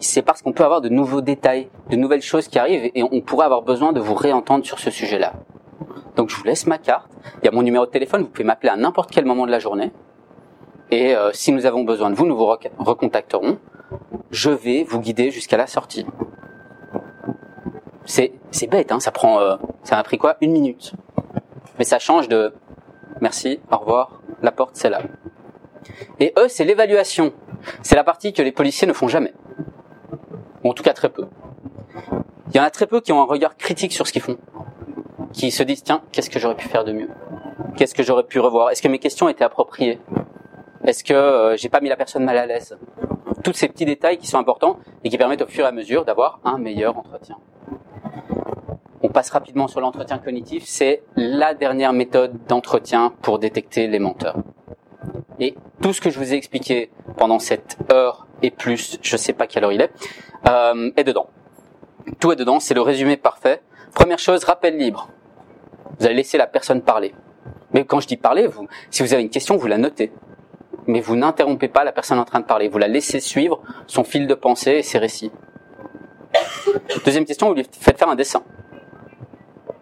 Speaker 2: c'est parce qu'on peut avoir de nouveaux détails, de nouvelles choses qui arrivent et on pourrait avoir besoin de vous réentendre sur ce sujet-là. Donc je vous laisse ma carte. Il y a mon numéro de téléphone. Vous pouvez m'appeler à n'importe quel moment de la journée. Et euh, si nous avons besoin de vous, nous vous recontacterons. Je vais vous guider jusqu'à la sortie. C'est c'est bête, hein, ça prend euh, ça m'a pris quoi? Une minute. Mais ça change de merci, au revoir, la porte c'est là. Et eux, c'est l'évaluation. C'est la partie que les policiers ne font jamais. Ou en tout cas très peu. Il y en a très peu qui ont un regard critique sur ce qu'ils font. Qui se disent, tiens, qu'est-ce que j'aurais pu faire de mieux? Qu'est-ce que j'aurais pu revoir? Est-ce que mes questions étaient appropriées? Est-ce que euh, j'ai pas mis la personne mal à l'aise Tous ces petits détails qui sont importants et qui permettent au fur et à mesure d'avoir un meilleur entretien. On passe rapidement sur l'entretien cognitif. C'est la dernière méthode d'entretien pour détecter les menteurs. Et tout ce que je vous ai expliqué pendant cette heure et plus, je sais pas quelle heure il est, euh, est dedans. Tout est dedans, c'est le résumé parfait. Première chose, rappel libre. Vous allez laisser la personne parler. Mais quand je dis parler, vous, si vous avez une question, vous la notez. Mais vous n'interrompez pas la personne en train de parler. Vous la laissez suivre son fil de pensée et ses récits. Deuxième question, vous lui faites faire un dessin.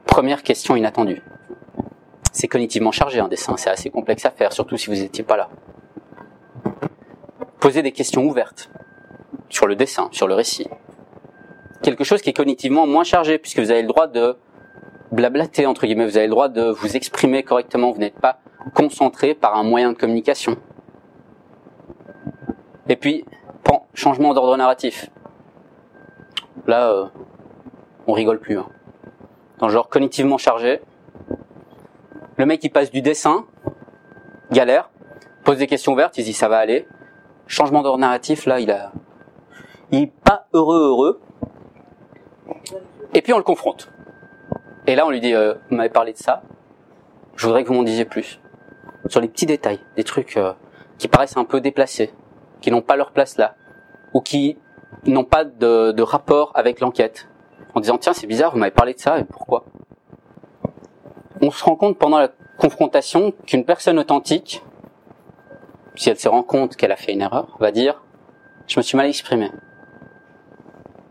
Speaker 2: Première question inattendue. C'est cognitivement chargé un dessin, c'est assez complexe à faire, surtout si vous n'étiez pas là. Posez des questions ouvertes sur le dessin, sur le récit. Quelque chose qui est cognitivement moins chargé, puisque vous avez le droit de blablater, entre guillemets, vous avez le droit de vous exprimer correctement, vous n'êtes pas concentré par un moyen de communication. Et puis, changement d'ordre narratif. Là, euh, on rigole plus. Hein. Dans le genre cognitivement chargé, le mec il passe du dessin, galère, pose des questions ouvertes, il dit ça va aller. Changement d'ordre narratif, là, il a, il est pas heureux heureux. Et puis on le confronte. Et là, on lui dit, euh, vous m'avez parlé de ça, je voudrais que vous m'en disiez plus. Sur les petits détails, des trucs euh, qui paraissent un peu déplacés, qui n'ont pas leur place là, ou qui n'ont pas de, de rapport avec l'enquête. En disant, tiens, c'est bizarre, vous m'avez parlé de ça, et pourquoi? On se rend compte pendant la confrontation qu'une personne authentique, si elle se rend compte qu'elle a fait une erreur, va dire, je me suis mal exprimé.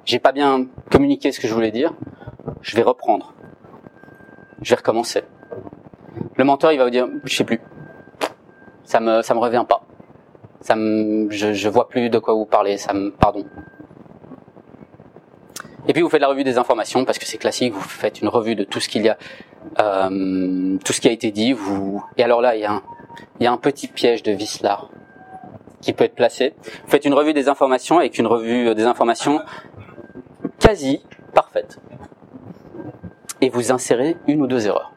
Speaker 2: J'ai pas bien communiqué ce que je voulais dire, je vais reprendre je vais recommencer. Le menteur, il va vous dire, je sais plus. Ça me, ça me revient pas. Ça me, je, je vois plus de quoi vous parlez. Ça me, pardon. Et puis vous faites la revue des informations parce que c'est classique. Vous faites une revue de tout ce qu'il y a, euh, tout ce qui a été dit. Vous, et alors là, il y a un, il y a un petit piège de Vislar qui peut être placé. Vous faites une revue des informations avec une revue des informations quasi parfaite et vous insérez une ou deux erreurs.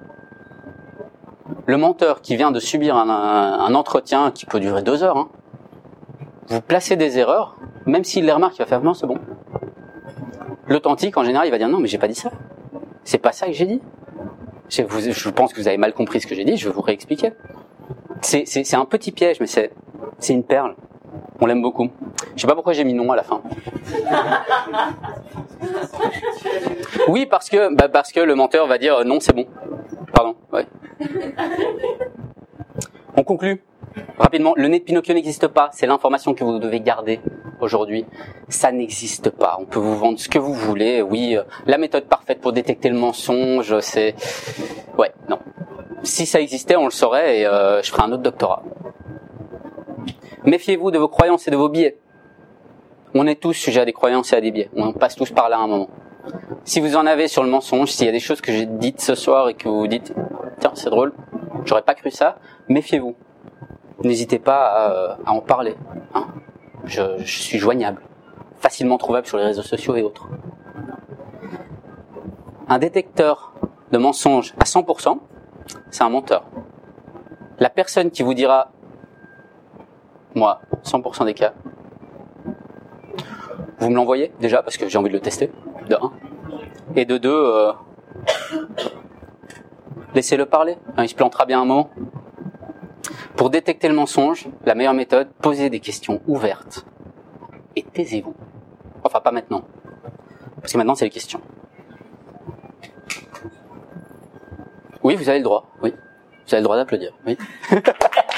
Speaker 2: Le menteur qui vient de subir un, entretien qui peut durer deux heures, hein, vous placez des erreurs, même s'il les remarque, il va faire non, c'est bon. L'authentique, en général, il va dire non, mais j'ai pas dit ça. C'est pas ça que j'ai dit. Je pense que vous avez mal compris ce que j'ai dit, je vais vous réexpliquer. C'est un petit piège, mais c'est une perle. On l'aime beaucoup. Je sais pas pourquoi j'ai mis non à la fin. [LAUGHS] Oui, parce que, bah parce que le menteur va dire non, c'est bon. Pardon. Ouais. On conclut rapidement. Le nez de Pinocchio n'existe pas. C'est l'information que vous devez garder aujourd'hui. Ça n'existe pas. On peut vous vendre ce que vous voulez. Oui, euh, la méthode parfaite pour détecter le mensonge, c'est. Ouais, non. Si ça existait, on le saurait et euh, je ferais un autre doctorat. Méfiez-vous de vos croyances et de vos biais. On est tous sujets à des croyances et à des biais. On passe tous par là à un moment. Si vous en avez sur le mensonge, s'il y a des choses que j'ai dites ce soir et que vous vous dites, tiens, c'est drôle, j'aurais pas cru ça, méfiez-vous. N'hésitez pas à, en parler. Hein. Je, suis joignable, facilement trouvable sur les réseaux sociaux et autres. Un détecteur de mensonges à 100%, c'est un menteur. La personne qui vous dira moi, 100% des cas. Vous me l'envoyez déjà parce que j'ai envie de le tester, de 1. Et de 2, euh, laissez-le parler, hein, il se plantera bien un moment. Pour détecter le mensonge, la meilleure méthode, posez des questions ouvertes et taisez-vous. Enfin, pas maintenant. Parce que maintenant, c'est les questions. Oui, vous avez le droit. Oui. Vous avez le droit d'applaudir. Oui. [LAUGHS]